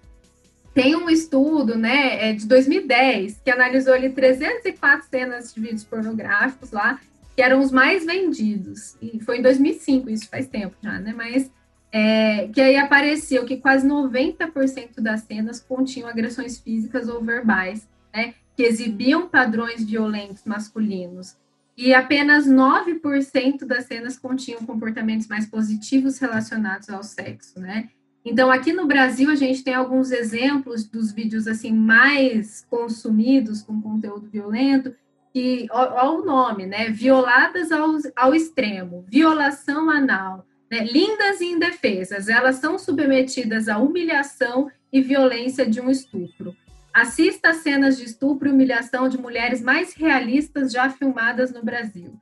tem um estudo, né, é de 2010, que analisou ali 304 cenas de vídeos pornográficos lá, que eram os mais vendidos. E foi em 2005, isso faz tempo já, né? Mas é, que aí apareceu que quase 90% das cenas continham agressões físicas ou verbais, né? Que exibiam padrões violentos masculinos. E apenas 9% das cenas continham comportamentos mais positivos relacionados ao sexo, né? Então, aqui no Brasil, a gente tem alguns exemplos dos vídeos assim mais consumidos com conteúdo violento, que, olha o nome, né? Violadas ao, ao extremo, violação anal, né? lindas e indefesas, elas são submetidas à humilhação e violência de um estupro. Assista cenas de estupro e humilhação de mulheres mais realistas já filmadas no Brasil.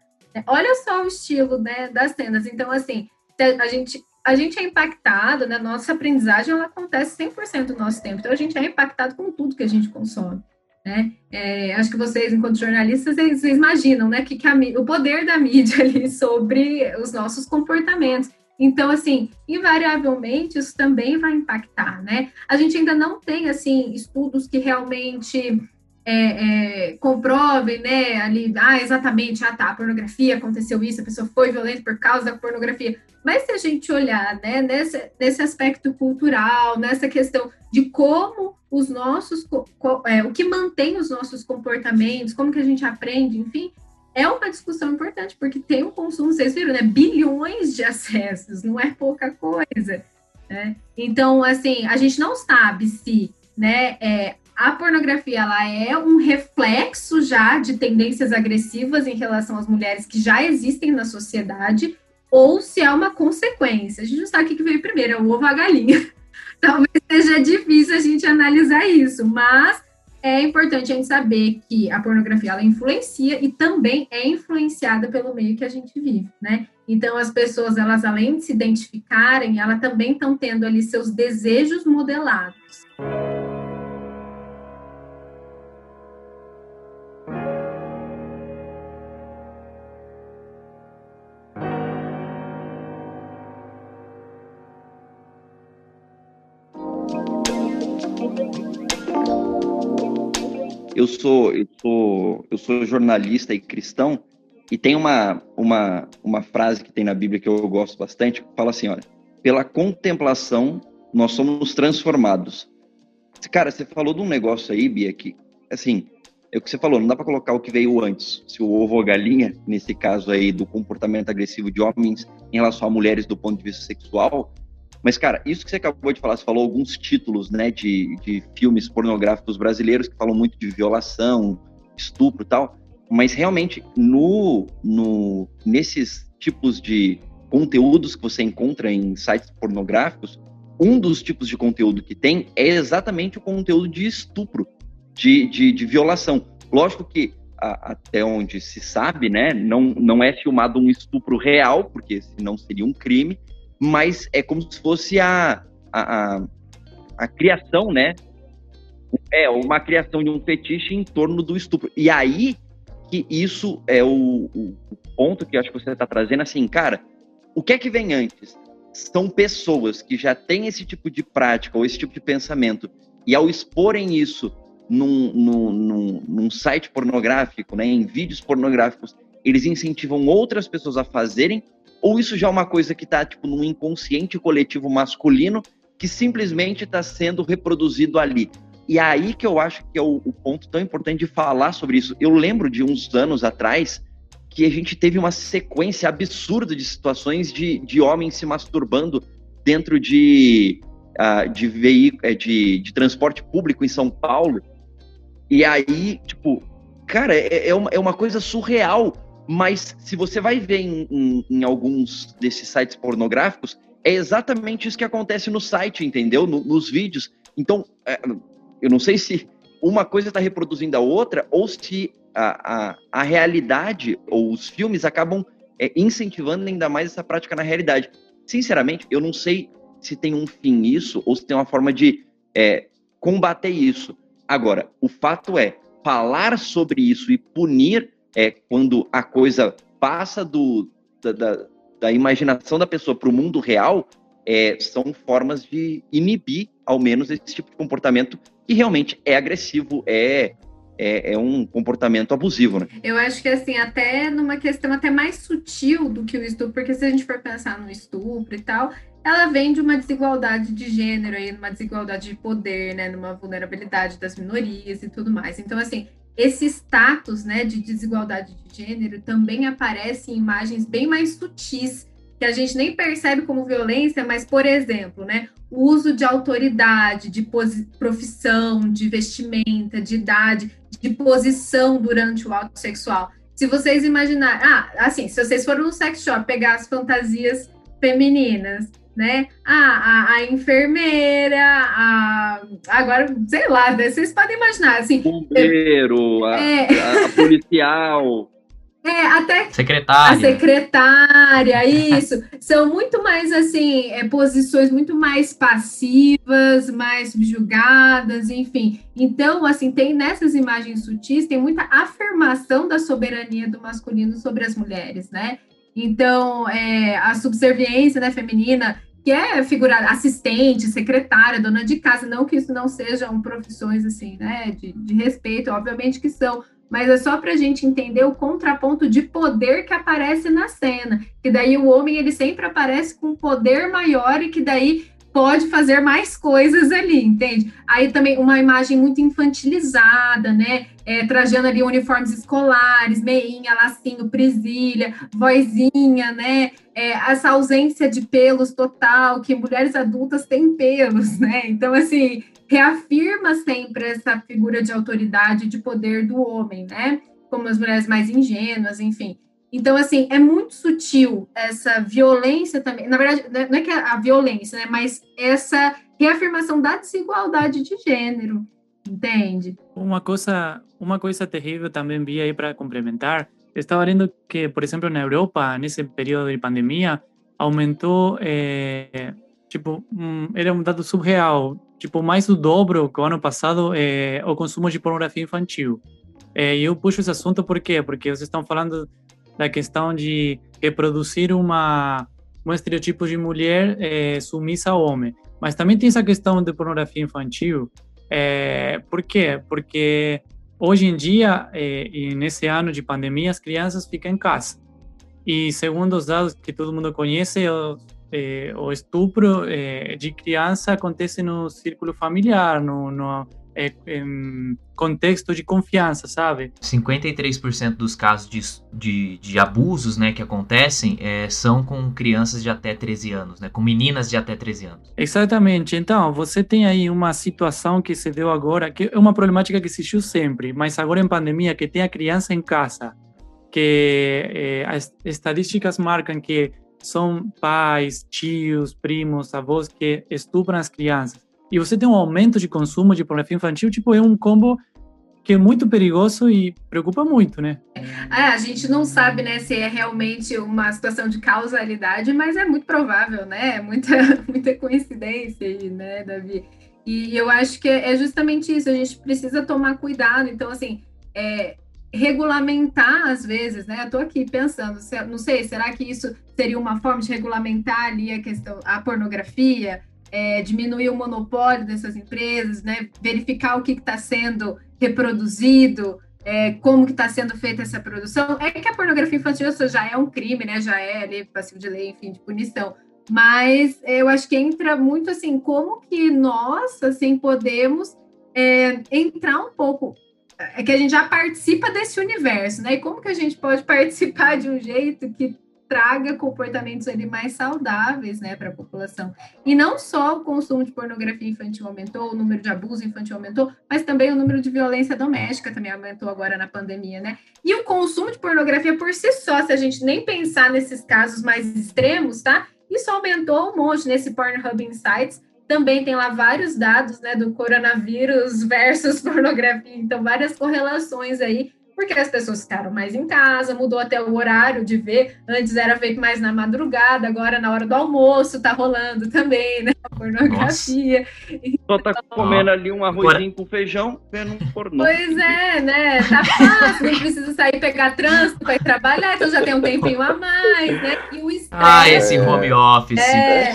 Olha só o estilo né, das cenas. Então, assim, a gente a gente é impactado, né? Nossa aprendizagem ela acontece 100% do nosso tempo. Então a gente é impactado com tudo que a gente consome. Né? É, acho que vocês, enquanto jornalistas, vocês, vocês imaginam né, que, que a, o poder da mídia ali sobre os nossos comportamentos. Então, assim, invariavelmente isso também vai impactar, né? A gente ainda não tem, assim, estudos que realmente é, é, comprovem, né, ali, ah, exatamente, ah, tá, a pornografia, aconteceu isso, a pessoa foi violenta por causa da pornografia. Mas se a gente olhar, né, nesse, nesse aspecto cultural, nessa questão de como os nossos, é, o que mantém os nossos comportamentos, como que a gente aprende, enfim, é uma discussão importante, porque tem um consumo, vocês viram, né, bilhões de acessos, não é pouca coisa, né? Então, assim, a gente não sabe se, né, é, a pornografia ela é um reflexo já de tendências agressivas em relação às mulheres que já existem na sociedade, ou se é uma consequência. A gente não sabe o que veio primeiro, é o ovo a galinha. Talvez seja difícil a gente analisar isso, mas é importante a gente saber que a pornografia ela influencia e também é influenciada pelo meio que a gente vive, né? Então as pessoas elas além de se identificarem, elas também estão tendo ali seus desejos modelados. Eu sou, eu sou, eu sou jornalista e cristão e tem uma, uma, uma frase que tem na Bíblia que eu gosto bastante, que fala assim, olha, pela contemplação nós somos transformados. Cara, você falou de um negócio aí, Bia, que, assim, é o que você falou, não dá para colocar o que veio antes, se o ovo ou a galinha, nesse caso aí do comportamento agressivo de homens em relação a mulheres do ponto de vista sexual, mas, cara, isso que você acabou de falar, você falou alguns títulos, né, de, de filmes pornográficos brasileiros que falam muito de violação, estupro e tal, mas realmente no, no, nesses tipos de conteúdos que você encontra em sites pornográficos, um dos tipos de conteúdo que tem é exatamente o conteúdo de estupro, de, de, de violação. Lógico que a, até onde se sabe, né, não, não é filmado um estupro real, porque senão seria um crime, mas é como se fosse a, a, a, a criação, né? É, uma criação de um fetiche em torno do estupro. E aí que isso é o, o ponto que eu acho que você está trazendo, assim, cara, o que é que vem antes? São pessoas que já têm esse tipo de prática ou esse tipo de pensamento, e ao exporem isso num, num, num, num site pornográfico, né, em vídeos pornográficos, eles incentivam outras pessoas a fazerem ou isso já é uma coisa que está tipo num inconsciente coletivo masculino que simplesmente está sendo reproduzido ali. E é aí que eu acho que é o, o, ponto tão importante de falar sobre isso. Eu lembro de uns anos atrás que a gente teve uma sequência absurda de situações de, de homens se masturbando dentro de, uh, de, veículo, é, de, de transporte público em São Paulo. E aí, tipo, cara, é, é, uma, é uma coisa surreal mas se você vai ver em, em, em, alguns desses sites pornográficos, é exatamente isso que acontece no site, entendeu? No, nos vídeos. Então, é, eu não sei se uma coisa está reproduzindo a outra ou se a, a, a, realidade ou os filmes acabam é, incentivando ainda mais essa prática na realidade. Sinceramente, eu não sei se tem um fim isso ou se tem uma forma de é, combater isso. Agora, o fato é, falar sobre isso e punir é quando a coisa passa do, da, da, da imaginação da pessoa para o mundo real, é, são formas de inibir, ao menos, esse tipo de comportamento que realmente é agressivo, é, é, é, um comportamento abusivo, né? Eu acho que, assim, até numa questão até mais sutil do que o estupro, porque se a gente for pensar no estupro e tal, ela vem de uma desigualdade de gênero, aí, numa desigualdade de poder, né, numa vulnerabilidade das minorias e tudo mais. Então, assim, esse status, né, de desigualdade de gênero também aparece em imagens bem mais sutis, que a gente nem percebe como violência, mas, por exemplo, né, o uso de autoridade, de profissão, de vestimenta, de idade, de posição durante o ato sexual. Se vocês imaginarem, ah, assim, se vocês forem no sex shop pegar as fantasias femininas né? Ah, a, a enfermeira, a, agora, sei lá, né? vocês podem imaginar, assim... Bombeiro, a, é... a, a policial... É, até secretária. a secretária, isso. São muito mais assim, é, posições muito mais passivas, mais subjugadas, enfim. Então, assim, tem nessas imagens sutis, tem muita afirmação da soberania do masculino sobre as mulheres, né? Então, é, a subserviência né, feminina, que é figura assistente, secretária, dona de casa, não que isso não sejam profissões assim, né, de, de respeito, obviamente que são, mas é só para a gente entender o contraponto de poder que aparece na cena, que daí o homem ele sempre aparece com poder maior e que daí pode fazer mais coisas ali, entende? Aí também uma imagem muito infantilizada, né? É, trajando ali uniformes escolares, meinha, lacinho, presilha, vozinha, né? É, essa ausência de pelos total, que mulheres adultas têm pelos, né? Então, assim, reafirma sempre essa figura de autoridade, de poder do homem, né? Como as mulheres mais ingênuas, enfim. Então, assim, é muito sutil essa violência também. Na verdade, não é que a violência, né? Mas essa reafirmação da desigualdade de gênero, entende? Uma coisa, uma coisa terrível também vi aí para complementar. Estava vendo que, por exemplo, na Europa, nesse período de pandemia, aumentou, é, tipo, era um dado surreal, tipo, mais do dobro que o ano passado é, o consumo de pornografia infantil. É, e eu puxo esse assunto por quê? Porque vocês estão falando da questão de reproduzir uma um estereotipo de mulher é, submissa ao homem. Mas também tem essa questão de pornografia infantil. É, por quê? Porque hoje em dia, é, e nesse ano de pandemia, as crianças ficam em casa. E segundo os dados que todo mundo conhece, o, é, o estupro é, de criança acontece no círculo familiar, no, no é, em contexto de confiança, sabe? 53% dos casos de, de, de, abusos né, que acontecem é, são com crianças de até 13 anos, né, com meninas de até 13 anos. Exatamente. Então, você tem aí uma situação que se deu agora, que é uma problemática que existiu sempre, mas agora em pandemia, que tem a criança em casa, que é, as estatísticas marcam que são pais, tios, primos, avós que estupram as crianças e você tem um aumento de consumo de pornografia infantil, tipo, é um combo que é muito perigoso e preocupa muito, né? É, a gente não sabe, né, se é realmente uma situação de causalidade, mas é muito provável, né? É muita, muita coincidência aí, né, Davi? E eu acho que é justamente isso, a gente precisa tomar cuidado. Então, assim, é, regulamentar às vezes, né? Eu tô aqui pensando, não sei, será que isso seria uma forma de regulamentar ali a questão, a pornografia? É, diminuir o monopólio dessas empresas, né, verificar o que está sendo reproduzido, é, como que está sendo feita essa produção. É que a pornografia infantil já é um crime, né, já é ali passivo de lei, enfim, de punição. Mas eu acho que entra muito assim, como que nós, assim, podemos é, entrar um pouco é que a gente já participa desse universo, né? E como que a gente pode participar de um jeito que traga comportamentos ali mais saudáveis, né, para a população. E não só o consumo de pornografia infantil aumentou, o número de abuso infantil aumentou, mas também o número de violência doméstica também aumentou agora na pandemia, né? E o consumo de pornografia por si só, se a gente nem pensar nesses casos mais extremos, tá? Isso aumentou um monte nesse Pornhub Insights. Também tem lá vários dados, né, do coronavírus versus pornografia, então várias correlações aí porque as pessoas ficaram mais em casa, mudou até o horário de ver. Antes era feito mais na madrugada, agora na hora do almoço tá rolando também, né? A pornografia. Só tá comendo ali um arrozinho com feijão, vendo um pornô. Pois é, né? Tá fácil, não precisa sair pegar trânsito para ir trabalhar, então já tem um tempinho a mais, né? E o estresse. Ah, esse home office. É,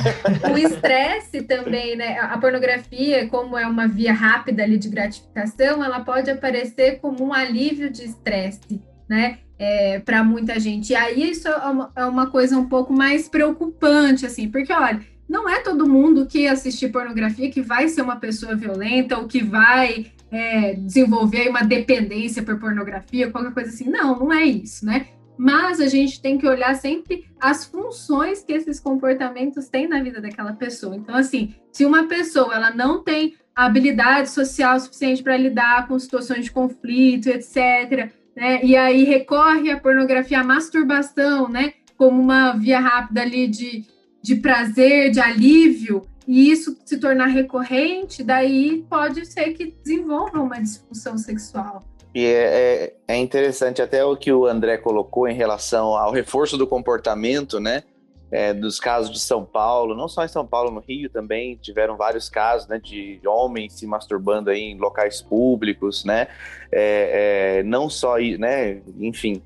o estresse também, né? A pornografia, como é uma via rápida ali de gratificação, ela pode aparecer como um alívio de estresse, né? É, para muita gente. E aí isso é uma, é uma coisa um pouco mais preocupante, assim, porque olha, não é todo mundo que assistir pornografia que vai ser uma pessoa violenta ou que vai é, desenvolver uma dependência por pornografia, qualquer coisa assim. Não, não é isso, né? Mas a gente tem que olhar sempre as funções que esses comportamentos têm na vida daquela pessoa. Então, assim, se uma pessoa ela não tem habilidade social suficiente para lidar com situações de conflito, etc., né? E aí recorre à pornografia, à masturbação, né? Como uma via rápida ali de, de prazer, de alívio, e isso se tornar recorrente, daí pode ser que desenvolva uma disfunção sexual. E é, é, é, interessante até o que o André colocou em relação ao reforço do comportamento, né? É, dos casos de São Paulo, não só em São Paulo, no Rio também tiveram vários casos, né, de homens se masturbando aí em locais públicos, né? É, é não só, né? Enfim,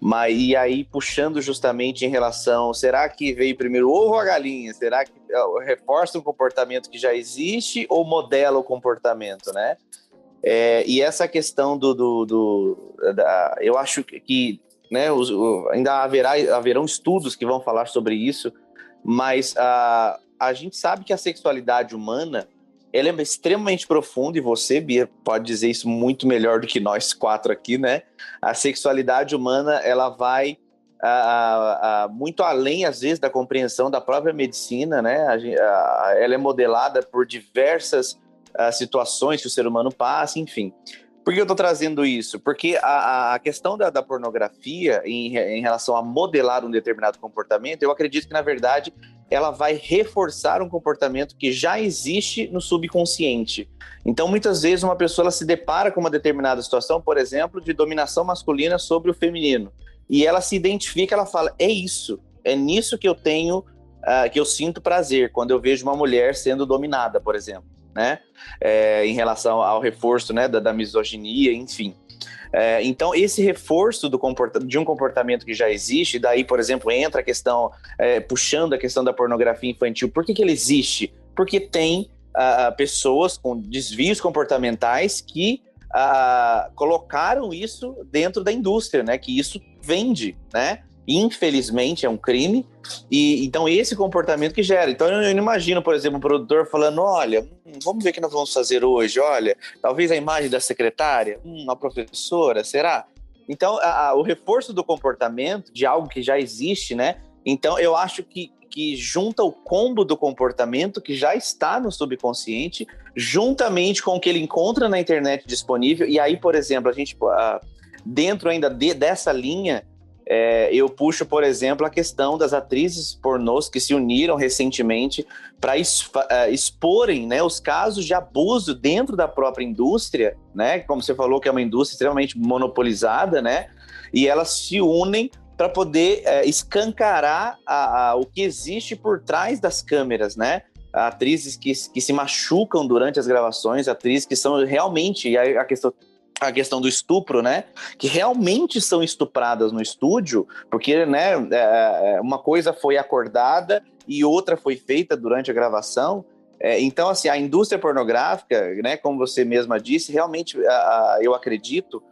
mas e aí puxando justamente em relação, será que veio primeiro o ovo ou a galinha? Será que é, reforça um comportamento que já existe ou modela o comportamento, né? É, e essa questão do, do, do da, eu acho que né, os, ainda haverá haverão estudos que vão falar sobre isso, mas a, a gente sabe que a sexualidade humana ela é extremamente profunda e você, Bia, pode dizer isso muito melhor do que nós quatro aqui, né? A sexualidade humana ela vai a, a, muito além às vezes da compreensão da própria medicina, né? Ela é modelada por diversas uh, situações que o ser humano passa, enfim. Por que eu estou trazendo isso? Porque a, a questão da, da pornografia em, em, relação a modelar um determinado comportamento, eu acredito que, na verdade, ela vai reforçar um comportamento que já existe no subconsciente. Então, muitas vezes, uma pessoa se depara com uma determinada situação, por exemplo, de dominação masculina sobre o feminino. E ela se identifica, ela fala: é isso, é nisso que eu tenho, uh, que eu sinto prazer, quando eu vejo uma mulher sendo dominada, por exemplo né? É, em relação ao reforço né, da, da misoginia, enfim. É, então, esse reforço de um comportamento que já existe, daí, por exemplo, entra a questão, é, puxando a questão da pornografia infantil, por que, que ele existe? Porque tem uh, pessoas com desvios comportamentais que uh, colocaram isso dentro da indústria, né? Que isso vende, né? Infelizmente é um crime, e então esse comportamento que gera. Então eu, eu imagino, por exemplo, um produtor falando: olha, hum, vamos ver o que nós vamos fazer hoje, olha, talvez a imagem da secretária, hum, a professora, será? Então, a, a, o reforço do comportamento de algo que já existe, né? Então, eu acho que, que junta o combo do comportamento que já está no subconsciente, juntamente com o que ele encontra na internet disponível. E aí, por exemplo, a gente, dentro ainda de, dessa linha, é, eu puxo, por exemplo, a questão das atrizes pornôs que se uniram recentemente para é, exporem né, os casos de abuso dentro da própria indústria, né? Como você falou, que é uma indústria extremamente monopolizada, né? E elas se unem para poder é, escancarar a, a, o que existe por trás das câmeras, né? Atrizes que, que se machucam durante as gravações, atrizes que são realmente, a, a questão a questão do estupro, né? Que realmente são estupradas no estúdio, porque, né, é, é, uma coisa foi acordada e outra foi feita durante a gravação. É, então, assim, a indústria pornográfica, né, como você mesma disse, realmente eu acredito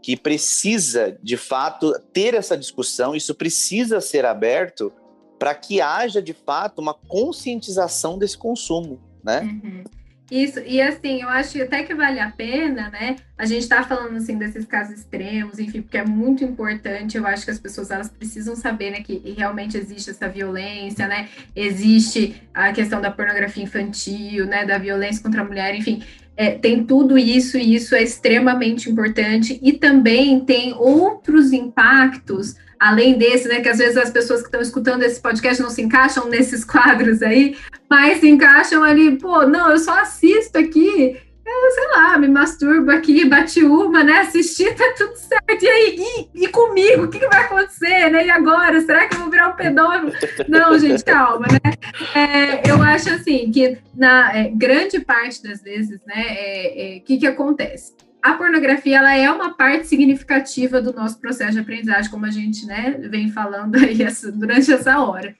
que precisa, de fato, ter essa discussão, isso precisa ser aberto para que haja, de fato, uma conscientização desse consumo, né? Uhum. Isso, e assim, eu acho até que vale a pena, né? A gente tá falando assim desses casos extremos, enfim, porque é muito importante. Eu acho que as pessoas elas precisam saber, né, que realmente existe essa violência, né? Existe a questão da pornografia infantil, né, da violência contra a mulher, enfim. É, tem tudo isso e isso é extremamente importante e também tem outros impactos além desse, né, que às vezes as pessoas que estão escutando esse podcast não se encaixam nesses quadros aí, mas se encaixam ali, pô, não, eu só assisto aqui eu, sei lá, me masturbo aqui, bati uma, né? Assisti, tá tudo certo. E aí, e, e comigo? O que, que, vai acontecer, né? E agora? Será que eu vou virar um pedófilo? Não, gente, calma, né? É, eu acho assim que na é, grande parte das vezes, né, o é, é, que, que acontece? A pornografia ela é uma parte significativa do nosso processo de aprendizagem, como a gente né, vem falando aí essa, durante essa hora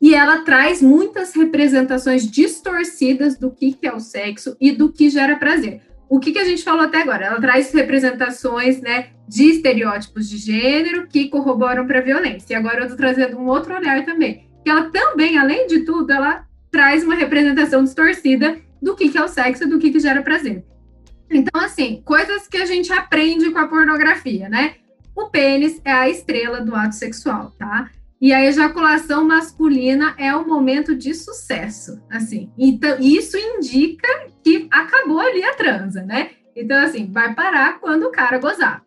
e ela traz muitas representações distorcidas do que, que é o sexo e do que gera prazer. O que, que a gente falou até agora? Ela traz representações né, de estereótipos de gênero que corroboram para a violência. E agora eu estou trazendo um outro olhar também, que ela também, além de tudo, ela traz uma representação distorcida do que, que é o sexo e do que, que gera prazer. Então, assim, coisas que a gente aprende com a pornografia, né? O pênis é a estrela do ato sexual, tá? E a ejaculação masculina é o momento de sucesso, assim. Então, isso indica que acabou ali a transa, né? Então, assim, vai parar quando o cara gozar.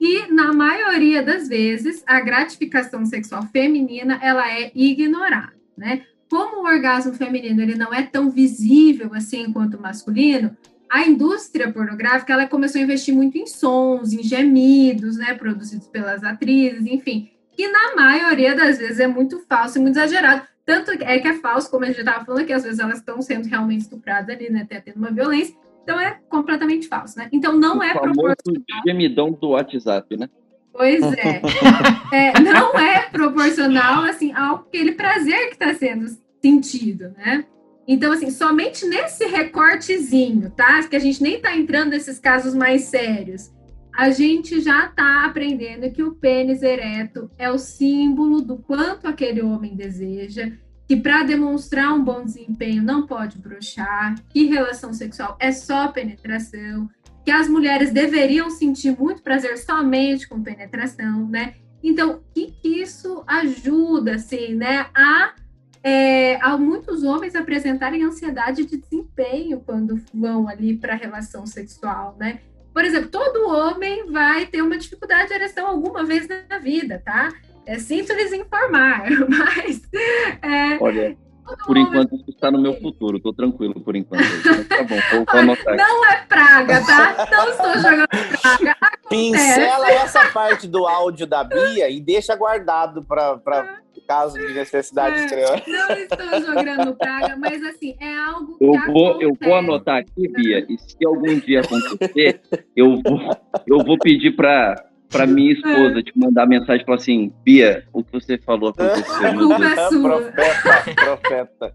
E, na maioria das vezes, a gratificação sexual feminina, ela é ignorada, né? Como o orgasmo feminino, ele não é tão visível, assim, quanto o masculino, a indústria pornográfica, ela começou a investir muito em sons, em gemidos, né? Produzidos pelas atrizes, enfim que na maioria das vezes é muito falso e muito exagerado. Tanto é que é falso, como a gente estava falando, que às vezes elas estão sendo realmente estupradas ali, né? Tendo uma violência. Então é completamente falso, né? Então não o é proporcional. gemidão do WhatsApp, né? Pois é. é. Não é proporcional, assim, ao aquele prazer que está sendo sentido, né? Então, assim, somente nesse recortezinho, tá? Que a gente nem está entrando nesses casos mais sérios a gente já está aprendendo que o pênis ereto é o símbolo do quanto aquele homem deseja, que para demonstrar um bom desempenho não pode brochar, que relação sexual é só penetração, que as mulheres deveriam sentir muito prazer somente com penetração, né? Então, que, que isso ajuda, assim, né, a, é, a muitos homens apresentarem ansiedade de desempenho quando vão ali para a relação sexual, né? Por exemplo, todo homem vai ter uma dificuldade de ereção alguma vez na vida, tá? É, sinto lhes informar, mas. É, Olha, por enquanto isso está no meu futuro, estou tranquilo por enquanto. tá bom, vou, vou anotar. Não é praga, tá? Não estou jogando praga. Acontece. Pincela essa parte do áudio da Bia e deixa guardado para caso de necessidade é, extrema. Não estou jogando praga, mas assim, é algo que eu vou, acontece. Eu vou anotar aqui, Bia, e se algum dia acontecer, eu vou, eu vou pedir para para minha esposa te mandar mensagem e falar assim, Bia, o que você falou aconteceu. A culpa é sua. Profeta, profeta.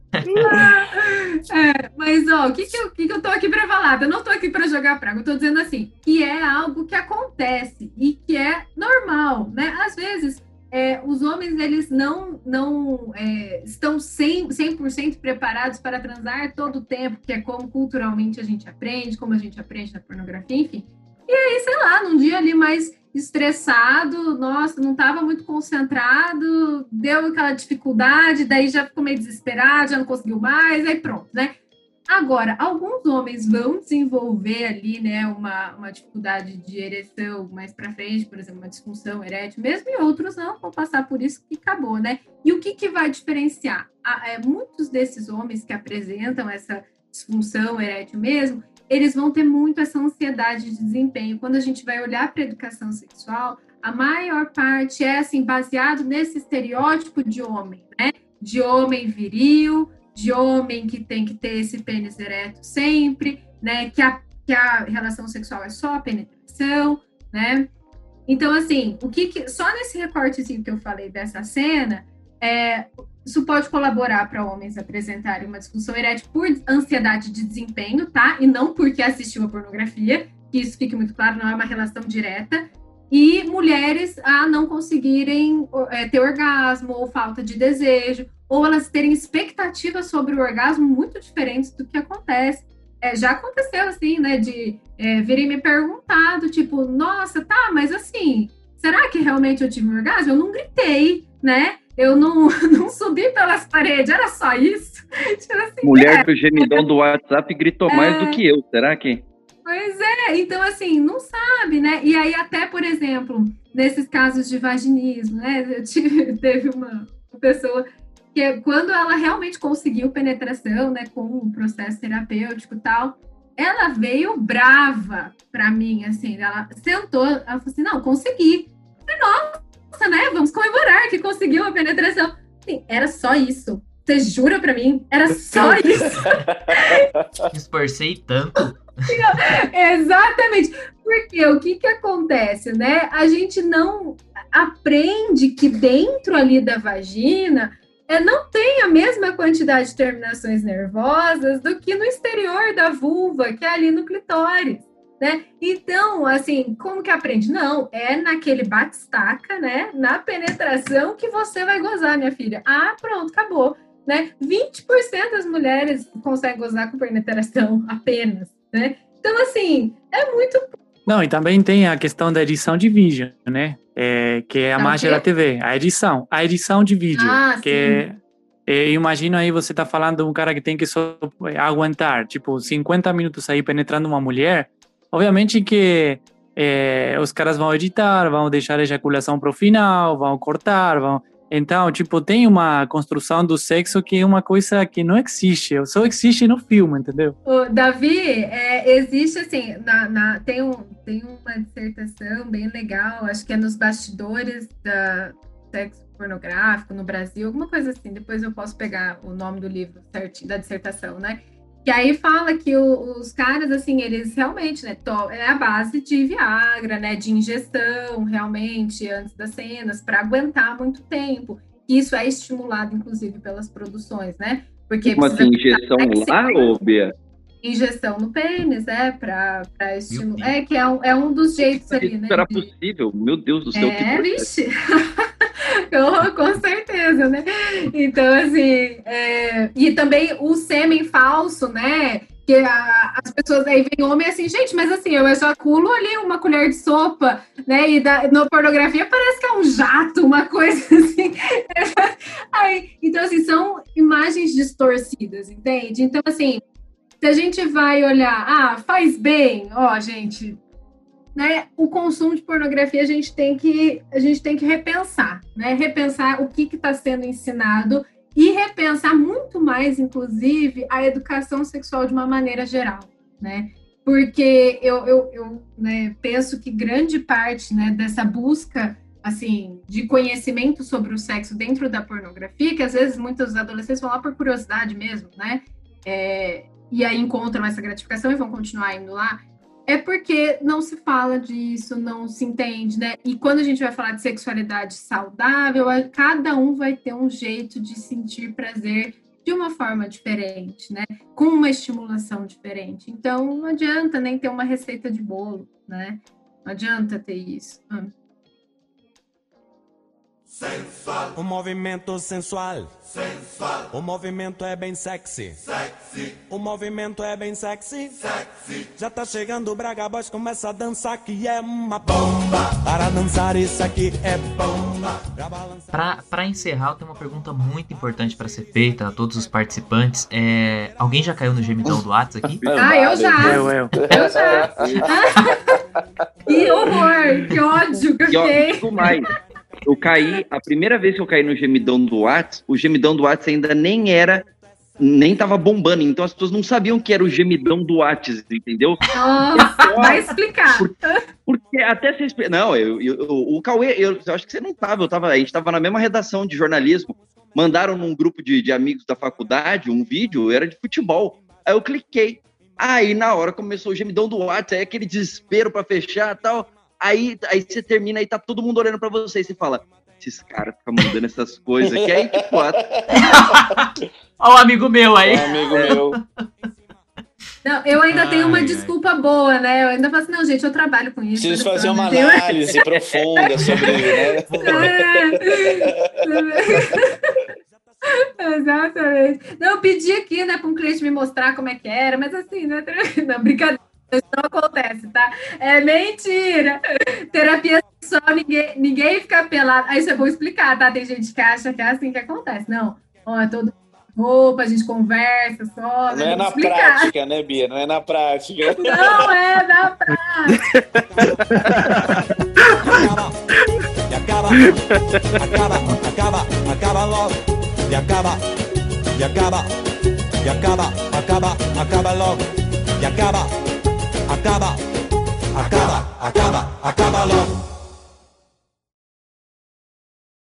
É, mas, ó, o que que eu, que que eu tô aqui para falar? Eu não tô aqui para jogar praga, eu tô dizendo assim, que é algo que acontece e que é normal, né? Às vezes é, os homens eles não, não é, estão 100%, 100 preparados para transar todo o tempo, que é como culturalmente a gente aprende, como a gente aprende na pornografia, enfim. E aí, sei lá, num dia ali mais estressado, nossa, não estava muito concentrado, deu aquela dificuldade, daí já ficou meio desesperado, já não conseguiu mais, aí pronto, né? Agora, alguns homens vão desenvolver ali, né, uma, uma dificuldade de ereção mais para frente, por exemplo, uma disfunção erétil, mesmo e outros não vão passar por isso que acabou, né? E o que, que vai diferenciar? é, muitos desses homens que apresentam essa disfunção erétil mesmo, eles vão ter muito essa ansiedade de desempenho. Quando a gente vai olhar para a educação sexual, a maior parte é assim baseado nesse estereótipo de homem, né? De homem viril, de homem que tem que ter esse pênis ereto sempre, né? Que a, que a relação sexual é só penetração, né? Então, assim, o que, que só nesse recortezinho que eu falei dessa cena, é, isso pode colaborar para homens apresentarem uma disfunção erétil por ansiedade de desempenho, tá? E não porque assistiu a pornografia, que isso fique muito claro, não é uma relação direta. E mulheres a não conseguirem é, ter orgasmo ou falta de desejo, ou elas terem expectativas sobre o orgasmo muito diferentes do que acontece. É, já aconteceu assim, né, de é, virem me perguntado, tipo, nossa, tá, mas assim, será que realmente eu tive um orgasmo? Eu não gritei, né? Eu não, não subi pelas paredes, era só isso. Tipo assim, Mulher é, do gemidão do WhatsApp gritou é, mais do que eu, será que? Pois é, então assim, não sabe, né? E aí até, por exemplo, nesses casos de vaginismo, né? Eu tive, teve uma pessoa que quando ela realmente conseguiu penetração, né, com o processo terapêutico e tal, ela veio brava pra mim, assim, ela sentou, ela falou assim, não, consegui. falei, nossa, né, vamos comemorar que conseguiu a penetração. Assim, era só isso. Você jura pra mim? Era só isso. Esforcei tanto. Exatamente. Porque o que que acontece, né? A gente não aprende que dentro ali da vagina é, não tem a mesma quantidade de terminações nervosas do que no exterior da vulva, que é ali no clitóris. Né? Então, assim, como que aprende? Não, é naquele bate-estaca, né? Na penetração que você vai gozar, minha filha. Ah, pronto, acabou. Né? 20% das mulheres conseguem gozar com penetração apenas, né? Então, assim, é muito não, e também tem a questão da edição de vídeo, né? É, que é a tá mágica da TV, a edição, a edição de vídeo, ah, que é, é, imagino aí você tá falando de um cara que tem que só é, aguentar, tipo, 50 minutos aí penetrando uma mulher, obviamente que é, os caras vão editar, vão deixar a ejaculação para o final, vão cortar, vão então, tipo, tem uma construção do sexo que é uma coisa que não existe, só existe no filme, entendeu? O Davi, é, existe assim, na, na, tem, um, tem uma dissertação bem legal, acho que é nos bastidores da sexo pornográfico no Brasil, alguma coisa assim, depois eu posso pegar o nome do livro certinho, da dissertação, né? Que aí fala que o, os caras, assim, eles realmente, né, é a base de Viagra, né, de injeção, realmente, antes das cenas, para aguentar muito tempo. Isso é estimulado, inclusive, pelas produções, né? Porque Como assim, injeção lá, ou Bia? Injeção no pênis, é, para estimular. É, que é um, é um dos jeitos ali, né? Era possível, meu Deus do céu. É, que vixe. com certeza, né? Então, assim, é... e também o sêmen falso, né? Que a, as pessoas aí vem homem assim, gente, mas assim, eu ejaculo ali uma colher de sopa, né? E da, na pornografia parece que é um jato, uma coisa assim. aí, então, assim, são imagens distorcidas, entende? Então, assim, se a gente vai olhar, ah, faz bem, ó, gente, né, o consumo de pornografia a gente tem que a gente tem que repensar, né? Repensar o que está sendo ensinado e repensar muito mais, inclusive, a educação sexual de uma maneira geral, né? Porque eu, eu, eu né, penso que grande parte né, dessa busca assim de conhecimento sobre o sexo dentro da pornografia, que às vezes muitos adolescentes vão lá por curiosidade mesmo, né? É, e aí encontram essa gratificação e vão continuar indo lá é porque não se fala disso, não se entende, né? E quando a gente vai falar de sexualidade saudável, cada um vai ter um jeito de sentir prazer de uma forma diferente, né? Com uma estimulação diferente. Então, não adianta nem ter uma receita de bolo, né? Não adianta ter isso. Hum. Sensual. O movimento sensual. Sensual. O movimento é bem sexy. Sexy. O movimento é bem sexy. Sexy. Já tá chegando o Braga Boys, começa a dançar que é uma bomba. Para dançar isso aqui é bomba. Pra, pra encerrar, eu tenho uma pergunta muito importante para ser feita a todos os participantes. É, alguém já caiu no gemidão do Whats aqui? ah, eu já. Eu, eu. Eu já. que horror, que ódio que eu fiquei. mais. Eu caí, a primeira vez que eu caí no gemidão do Whats, o gemidão do Whats ainda nem era, nem tava bombando, então as pessoas não sabiam que era o gemidão do Whats, entendeu? Nossa, vai explicar. Porque, porque até você. Não, eu, eu, o Cauê, eu, eu, acho que você não tava, eu tava, a gente tava na mesma redação de jornalismo. Mandaram num grupo de, de amigos da faculdade um vídeo, era de futebol. Aí eu cliquei. Aí na hora começou o gemidão do WhatsApp, aí aquele desespero para fechar tal. Aí, aí você termina e tá todo mundo olhando para você e você fala: esses caras ficam mandando essas coisas aqui. Aí, tipo, Olha o amigo meu aí. É amigo meu. Não, eu ainda ai, tenho uma ai. desculpa boa, né? Eu ainda falo assim, não, gente, eu trabalho com isso. Preciso fazer uma análise profunda sobre, né? É. Exatamente. Não, eu pedi aqui, né, para um cliente me mostrar como é que era, mas assim, né? Não, brincadeira. Isso não acontece, tá? É mentira. Terapia só ninguém, ninguém fica pelado. Aí você vou explicar, tá? Tem gente que acha que é assim que acontece. Não. Ó, é todo roupa, a gente conversa só. Não é na explicar. prática, né, Bia? Não é na prática. Não é na prática. e acaba, acaba, acaba, acaba logo. E acaba, e acaba, e acaba, acaba, acaba logo. e acaba, acaba, acaba, acaba, acaba logo.